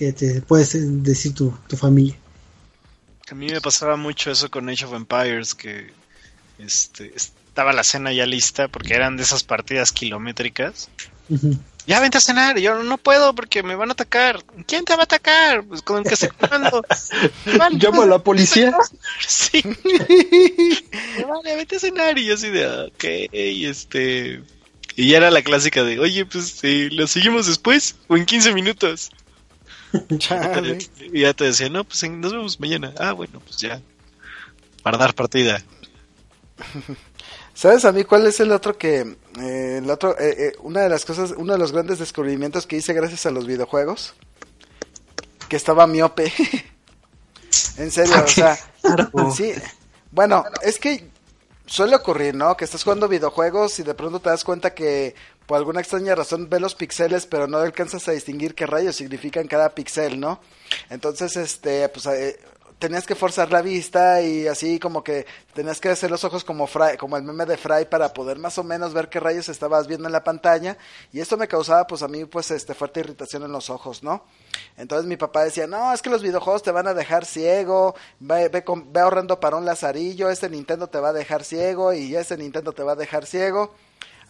que te puedes decir tu, tu familia. A mí me pasaba mucho eso con Age of Empires, que este, estaba la cena ya lista porque eran de esas partidas kilométricas. Ya vente a cenar, Y yo no puedo porque me van a atacar. ¿Quién te va a atacar? Pues con el que jugando. Vale, Llamo a la policía. Sí. vale, vete a cenar. Y yo así de, "Ah, ok, este... Y ya era la clásica de, oye, pues, eh, ¿lo seguimos después o en 15 minutos? Chale. Y ya te decía, no, pues nos vemos mañana. Ah, bueno, pues ya. Para dar partida. ¿Sabes a mí cuál es el otro que... eh, el otro, eh, eh, una de las cosas, uno de los grandes descubrimientos que hice gracias a los videojuegos? Que estaba miope. en serio, o sea... Sí, bueno, es que suele ocurrir, ¿no? Que estás jugando videojuegos y de pronto te das cuenta que por alguna extraña razón ves los píxeles, pero no alcanzas a distinguir qué rayos significan cada píxel, ¿no? Entonces, este, pues eh, tenías que forzar la vista y así como que tenías que hacer los ojos como como el meme de Fry para poder más o menos ver qué rayos estabas viendo en la pantalla y esto me causaba pues a mí pues este fuerte irritación en los ojos, ¿no? Entonces mi papá decía, no, es que los videojuegos te van a dejar ciego, ve, ve, ve ahorrando para un lazarillo, este Nintendo te va a dejar ciego y ese Nintendo te va a dejar ciego.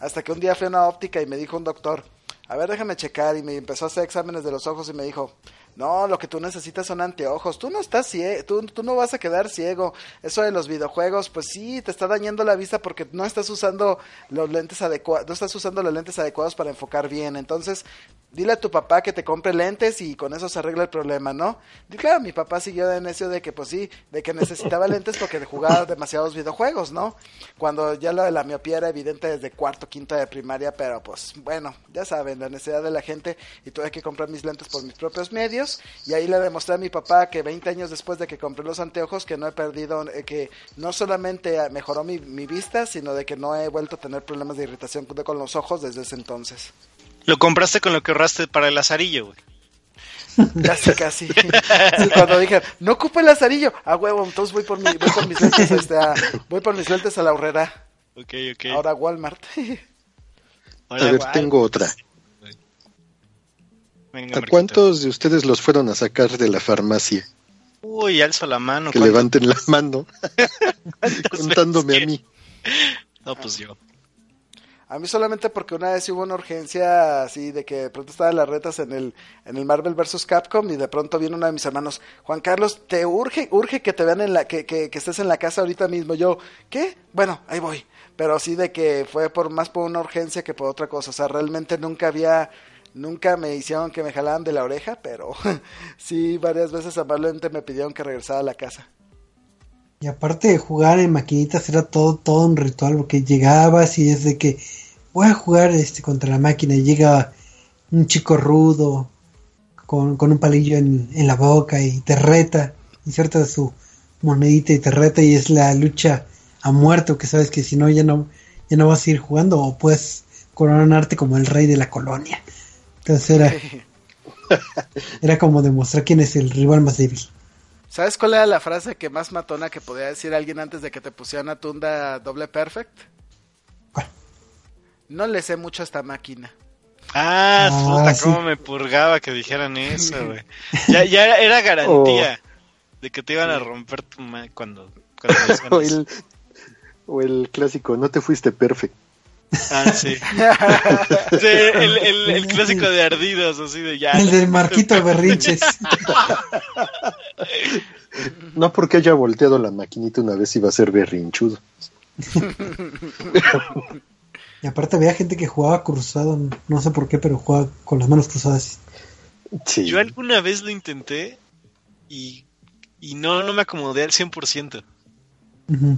Hasta que un día fui a una óptica y me dijo un doctor, a ver, déjame checar, y me empezó a hacer exámenes de los ojos y me dijo, no, lo que tú necesitas son anteojos, tú no estás ciego, tú, tú no vas a quedar ciego, eso de los videojuegos, pues sí, te está dañando la vista porque no estás usando los lentes adecuados, no estás usando los lentes adecuados para enfocar bien, entonces, dile a tu papá que te compre lentes y con eso se arregla el problema, ¿no? Y claro, mi papá siguió de necio de que, pues sí, de que necesitaba lentes porque jugaba demasiados videojuegos, ¿no? Cuando ya lo de la miopía era evidente desde cuarto, quinto de primaria, pero pues bueno, ya saben, la necesidad de la gente y tuve que comprar mis lentes por mis propios medios y ahí le demostré a mi papá que 20 años después de que compré los anteojos que no he perdido, eh, que no solamente ah, mejoró mi, mi vista, sino de que no he vuelto a tener problemas de irritación con los ojos desde ese entonces. Lo compraste con lo que ahorraste para el lazarillo, güey. Casi, casi. Cuando dije, no ocupo el lazarillo, a huevo, entonces voy por, mi, voy por mis lentes, este, a- voy por mis lentes a la horrera. Ok, ok. Ahora Walmart. Hola, A ver, tengo otra. Venga, ¿A cuántos de ustedes los fueron a sacar de la farmacia? Uy, alzo la mano. Que ¿cuánto? levanten la mano, contándome a mí. No, pues yo. A mí solamente porque una vez hubo una urgencia así de que de pronto estaban las retas en el, en el Marvel vs. Capcom y de pronto viene uno de mis hermanos, Juan Carlos, te urge, urge que te vean en la, que, que, que estés en la casa ahorita mismo. Yo, ¿qué? Bueno, ahí voy. Pero sí de que fue por más por una urgencia que por otra cosa. O sea, realmente nunca había, nunca me hicieron que me jalaran de la oreja, pero sí varias veces amablemente me pidieron que regresara a la casa. Y aparte de jugar en maquinitas era todo, todo un ritual, porque llegabas y es de que voy a jugar este contra la máquina y llega un chico rudo con, con un palillo en, en la boca y te reta, inserta su monedita y te reta y es la lucha a muerte, que sabes que si no ya no, ya no vas a ir jugando o puedes coronarte como el rey de la colonia. Entonces era, era como demostrar quién es el rival más débil. ¿Sabes cuál era la frase que más matona que podía decir alguien antes de que te pusieran a tunda doble perfect? ¿Cuál? No le sé mucho a esta máquina. Ah, Ah, puta, sí. cómo me purgaba que dijeran eso, güey. Ya, ya era, garantía de que te iban a romper tu ma cuando, cuando O el, o el clásico, no te fuiste perfecto. Ah, sí. Sí, el, el, el clásico de ardidos, así de ya. El del Marquito Berrinches. No porque haya volteado la maquinita una vez iba a ser berrinchudo. Y aparte había gente que jugaba cruzado, no sé por qué, pero jugaba con las manos cruzadas. Sí. Yo alguna vez lo intenté y, y no, no me acomodé al 100%. Ujú.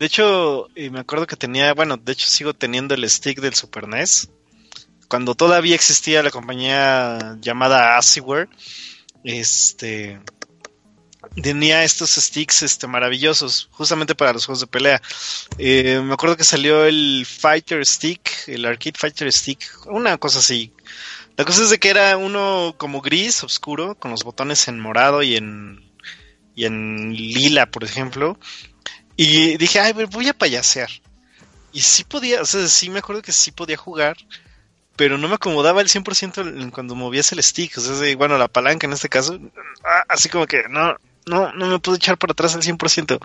De hecho, eh, me acuerdo que tenía, bueno, de hecho sigo teniendo el stick del Super NES. Cuando todavía existía la compañía llamada Asiware, este tenía estos sticks este maravillosos, justamente para los juegos de pelea. Eh, me acuerdo que salió el Fighter Stick, el Arcade Fighter Stick, una cosa así. La cosa es de que era uno como gris, oscuro, con los botones en morado y en y en lila, por ejemplo. Y dije, ay, voy a payasear. Y sí podía, o sea, sí me acuerdo que sí podía jugar, pero no me acomodaba el 100% en cuando movías el stick, o sea, bueno, la palanca en este caso, ah, así como que no, no, no me pude echar para atrás al 100%.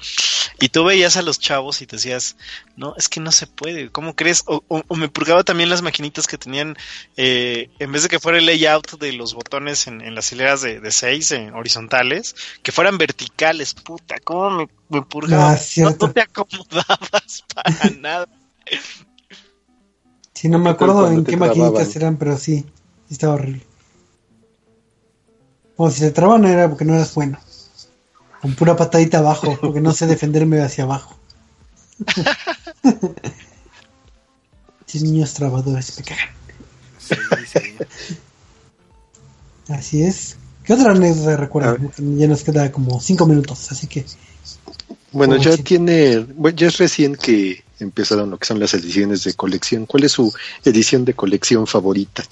Y tú veías a los chavos y te decías, no, es que no se puede, ¿cómo crees? O, o- o me purgaba también las maquinitas que tenían, eh, en vez de que fuera el layout de los botones en, en las hileras de, de seis eh, horizontales, que fueran verticales, puta, ¿cómo me, me purgaba? Ah, no, cierto. no te acomodabas para nada. Sí, no me ¿Qué tal acuerdo en qué maquinitas trababan? eran, pero sí, sí estaba horrible. O si te traban era porque no eras bueno. Con pura patadita abajo, porque no sé defenderme hacia abajo. Sí, niños trabadores, me cagan. Sí, sí. Así es. ¿Qué otra anécdota recuerdas? Ya nos queda como cinco minutos, así que Bueno, ya tiene, bueno, ya es recién que empezaron lo que son las ediciones de colección. ¿Cuál es su edición de colección favorita?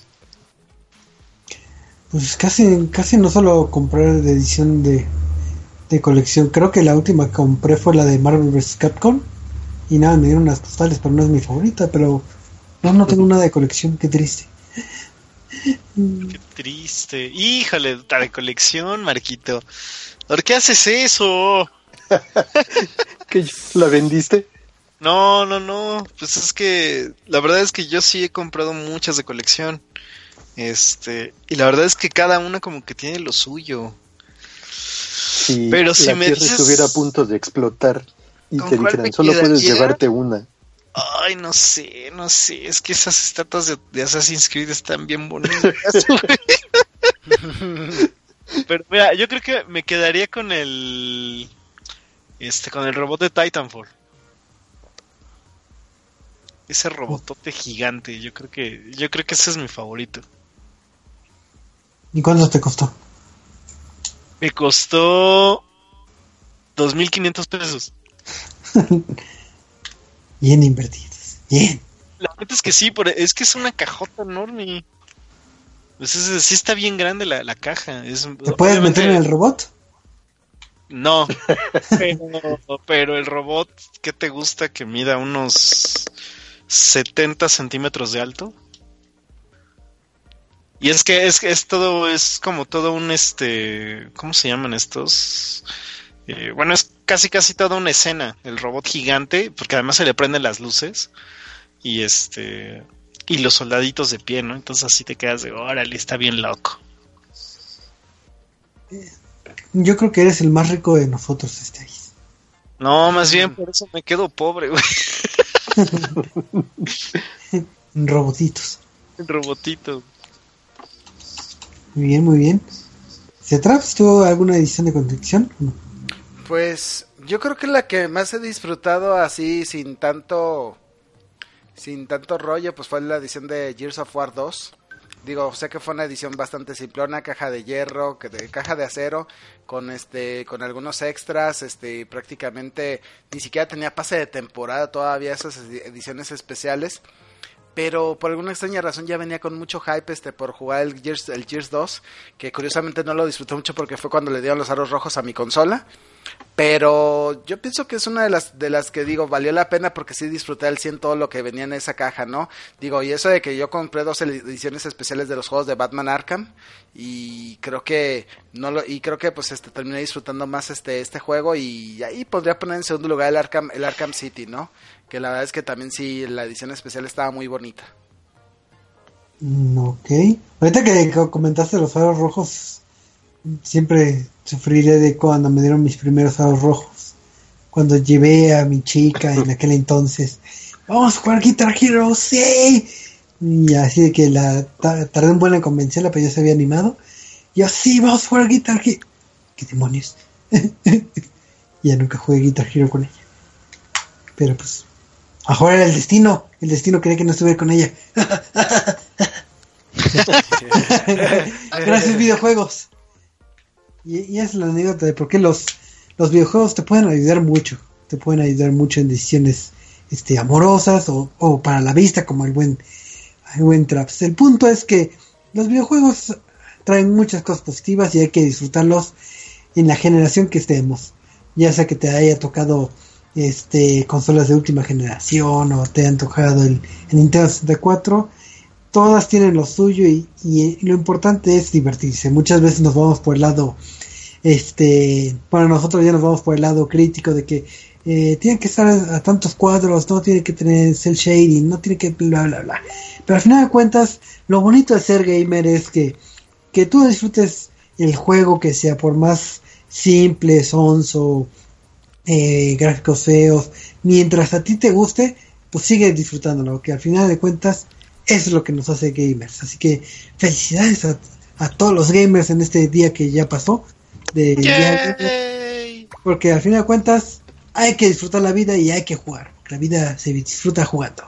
pues casi, casi no solo comprar de edición de, de colección. Creo que la última que compré fue la de Marvel vs. Capcom. Y nada, me dieron unas postales, pero no es mi favorita. Pero no, no tengo nada de colección, qué triste. Qué triste. Híjole, la de colección, Marquito. ¿Por qué haces eso? ¿Qué, ¿La vendiste? No, no, no. Pues es que la verdad es que yo sí he comprado muchas de colección. Este, y la verdad es que cada una como que tiene lo suyo. Si Pero si la me Tierra dices- estuviera a punto de explotar y ¿Con te dijeran, solo puedes llevarte una. Ay, no sé, no sé. Es que esas estatuas de, de Assassin's Creed están bien bonitas. Pero mira, yo creo que me quedaría con el. Este, con el robot de Titanfall. Ese robotote gigante, yo creo que, yo creo que ese es mi favorito. ¿Y cuánto te costó? Me costó 2.500 pesos. Bien invertidos. Bien. La neta es que sí, pero es que es una cajota enorme. Pues es- sí está bien grande la, la caja. Es, ¿Te puedes meter en el robot? No, pero, pero el robot, ¿qué te gusta que mida unos 70 centímetros de alto? Y es que es, es todo, es como todo un este, ¿cómo se llaman estos? Eh, bueno, es casi casi toda una escena, el robot gigante, porque además se le prenden las luces y este y los soldaditos de pie, ¿no? Entonces así te quedas de, órale, está bien loco. Yo creo que eres el más rico de nosotros, este ahí. No, más bien por eso me quedo pobre, güey. En robotitos. Muy bien, muy bien. ¿Se Traps tuvo alguna edición de colección? No. Pues yo creo que la que más he disfrutado así sin tanto sin tanto rollo pues fue la edición de Gears of War 2. Digo, sé que fue una edición bastante simplona, caja de hierro, que de, caja de acero, con este, con algunos extras, este, prácticamente ni siquiera tenía pase de temporada todavía esas edi- ediciones especiales. Pero por alguna extraña razón ya venía con mucho hype este por jugar el Gears, el Gears 2, que curiosamente no lo disfruté mucho porque fue cuando le dieron los aros rojos a mi consola. Pero yo pienso que es una de las de las que digo, valió la pena porque sí disfruté al 100 todo lo que venía en esa caja, ¿no? Digo, y eso de que yo compré dos ediciones especiales de los juegos de Batman Arkham y creo que no y creo que pues este terminé disfrutando más este este juego y ahí podría poner en segundo lugar el Arkham el Arkham City, ¿no? Que la verdad es que también sí la edición especial estaba muy bonita. Mm, ok. Ahorita que co- comentaste los faros rojos, siempre sufriré de cuando me dieron mis primeros faros rojos. Cuando llevé a mi chica en aquel entonces, vamos a jugar Guitar Hero, sí. Y así de que la ta- tardé un buen en convencerla, pero ya se había animado. Y yo, sí, vamos a jugar Guitar Hero. ¿Qué demonios? ya nunca jugué Guitar Hero con ella. Pero pues, ahora era el destino. El destino quería que no estuviera con ella. Gracias videojuegos. Y, y es la anécdota de por qué los, los videojuegos te pueden ayudar mucho. Te pueden ayudar mucho en decisiones este, amorosas o, o para la vista como el buen, el buen Traps. El punto es que los videojuegos traen muchas cosas positivas y hay que disfrutarlos en la generación que estemos. Ya sea que te haya tocado este consolas de última generación o te han tocado el, el Nintendo 64 todas tienen lo suyo y, y lo importante es divertirse. Muchas veces nos vamos por el lado este para nosotros ya nos vamos por el lado crítico de que eh, tienen que estar a, a tantos cuadros no tiene que tener cel shading no tiene que bla bla bla. Pero al final de cuentas lo bonito de ser gamer es que que tú disfrutes el juego que sea por más simple sonso eh, gráficos feos, mientras a ti te guste, pues sigue disfrutándolo, que al final de cuentas eso es lo que nos hace gamers. Así que felicidades a, a todos los gamers en este día que ya pasó, de día- Yay. porque al final de cuentas hay que disfrutar la vida y hay que jugar, la vida se disfruta jugando.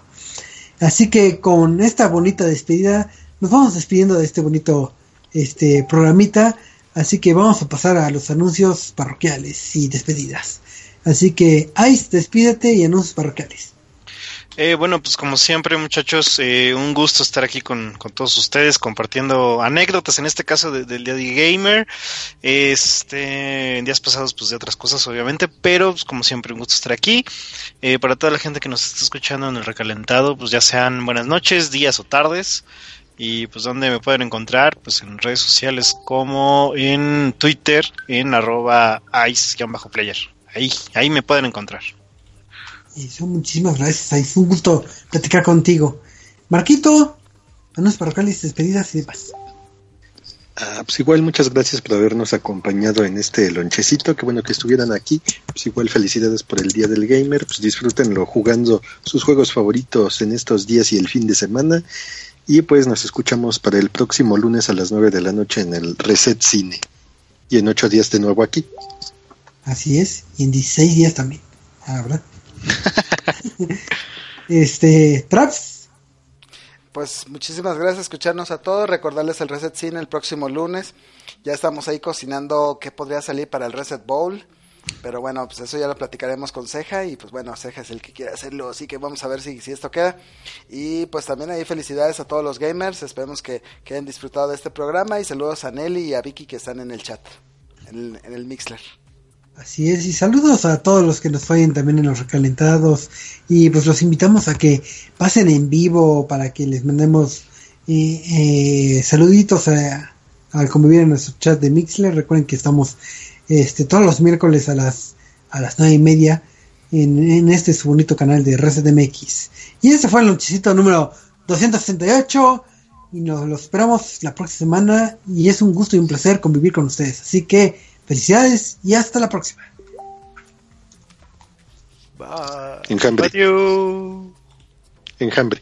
Así que con esta bonita despedida nos vamos despidiendo de este bonito este programita, así que vamos a pasar a los anuncios parroquiales y despedidas. Así que Ice, despídete y anuncios parroquiales. Eh, bueno, pues como siempre, muchachos, eh, un gusto estar aquí con, con todos ustedes compartiendo anécdotas, en este caso de- del Día de Gamer, este, en días pasados, pues de otras cosas, obviamente, pero pues, como siempre, un gusto estar aquí. Eh, para toda la gente que nos está escuchando en el recalentado, pues ya sean buenas noches, días o tardes. Y pues donde me pueden encontrar, pues en redes sociales como en Twitter, en arroba ice-player. Ahí, ahí me pueden encontrar. Y son muchísimas gracias, Ice. Un gusto platicar contigo. Marquito, anuncios parroquiales, despedidas y demás. Ah, pues igual muchas gracias por habernos acompañado en este lonchecito, qué bueno que estuvieran aquí, pues igual felicidades por el Día del Gamer, pues disfrútenlo jugando sus juegos favoritos en estos días y el fin de semana, y pues nos escuchamos para el próximo lunes a las 9 de la noche en el Reset Cine, y en ocho días de nuevo aquí. Así es, y en 16 días también. Ah, ¿verdad? este, Traps, Pues muchísimas gracias por escucharnos a todos. Recordarles el Reset Cine el próximo lunes. Ya estamos ahí cocinando qué podría salir para el Reset Bowl. Pero bueno, pues eso ya lo platicaremos con Ceja. Y pues bueno, Ceja es el que quiere hacerlo. Así que vamos a ver si, si esto queda. Y pues también ahí felicidades a todos los gamers. Esperemos que, que hayan disfrutado de este programa. Y saludos a Nelly y a Vicky que están en el chat. En el, en el Mixler. Así es, y saludos a todos los que nos fallen también en los recalentados. Y pues los invitamos a que pasen en vivo para que les mandemos eh, eh, saluditos a- al convivir en nuestro chat de Mixler. Recuerden que estamos este todos los miércoles a las a las nueve y media en, este su bonito canal de Reset MX. Y este fue el lonchecito número 268 y nos lo esperamos la próxima semana y es un gusto y un placer convivir con ustedes. Así que felicidades y hasta la próxima. Enjambre, Adiós. enjambre.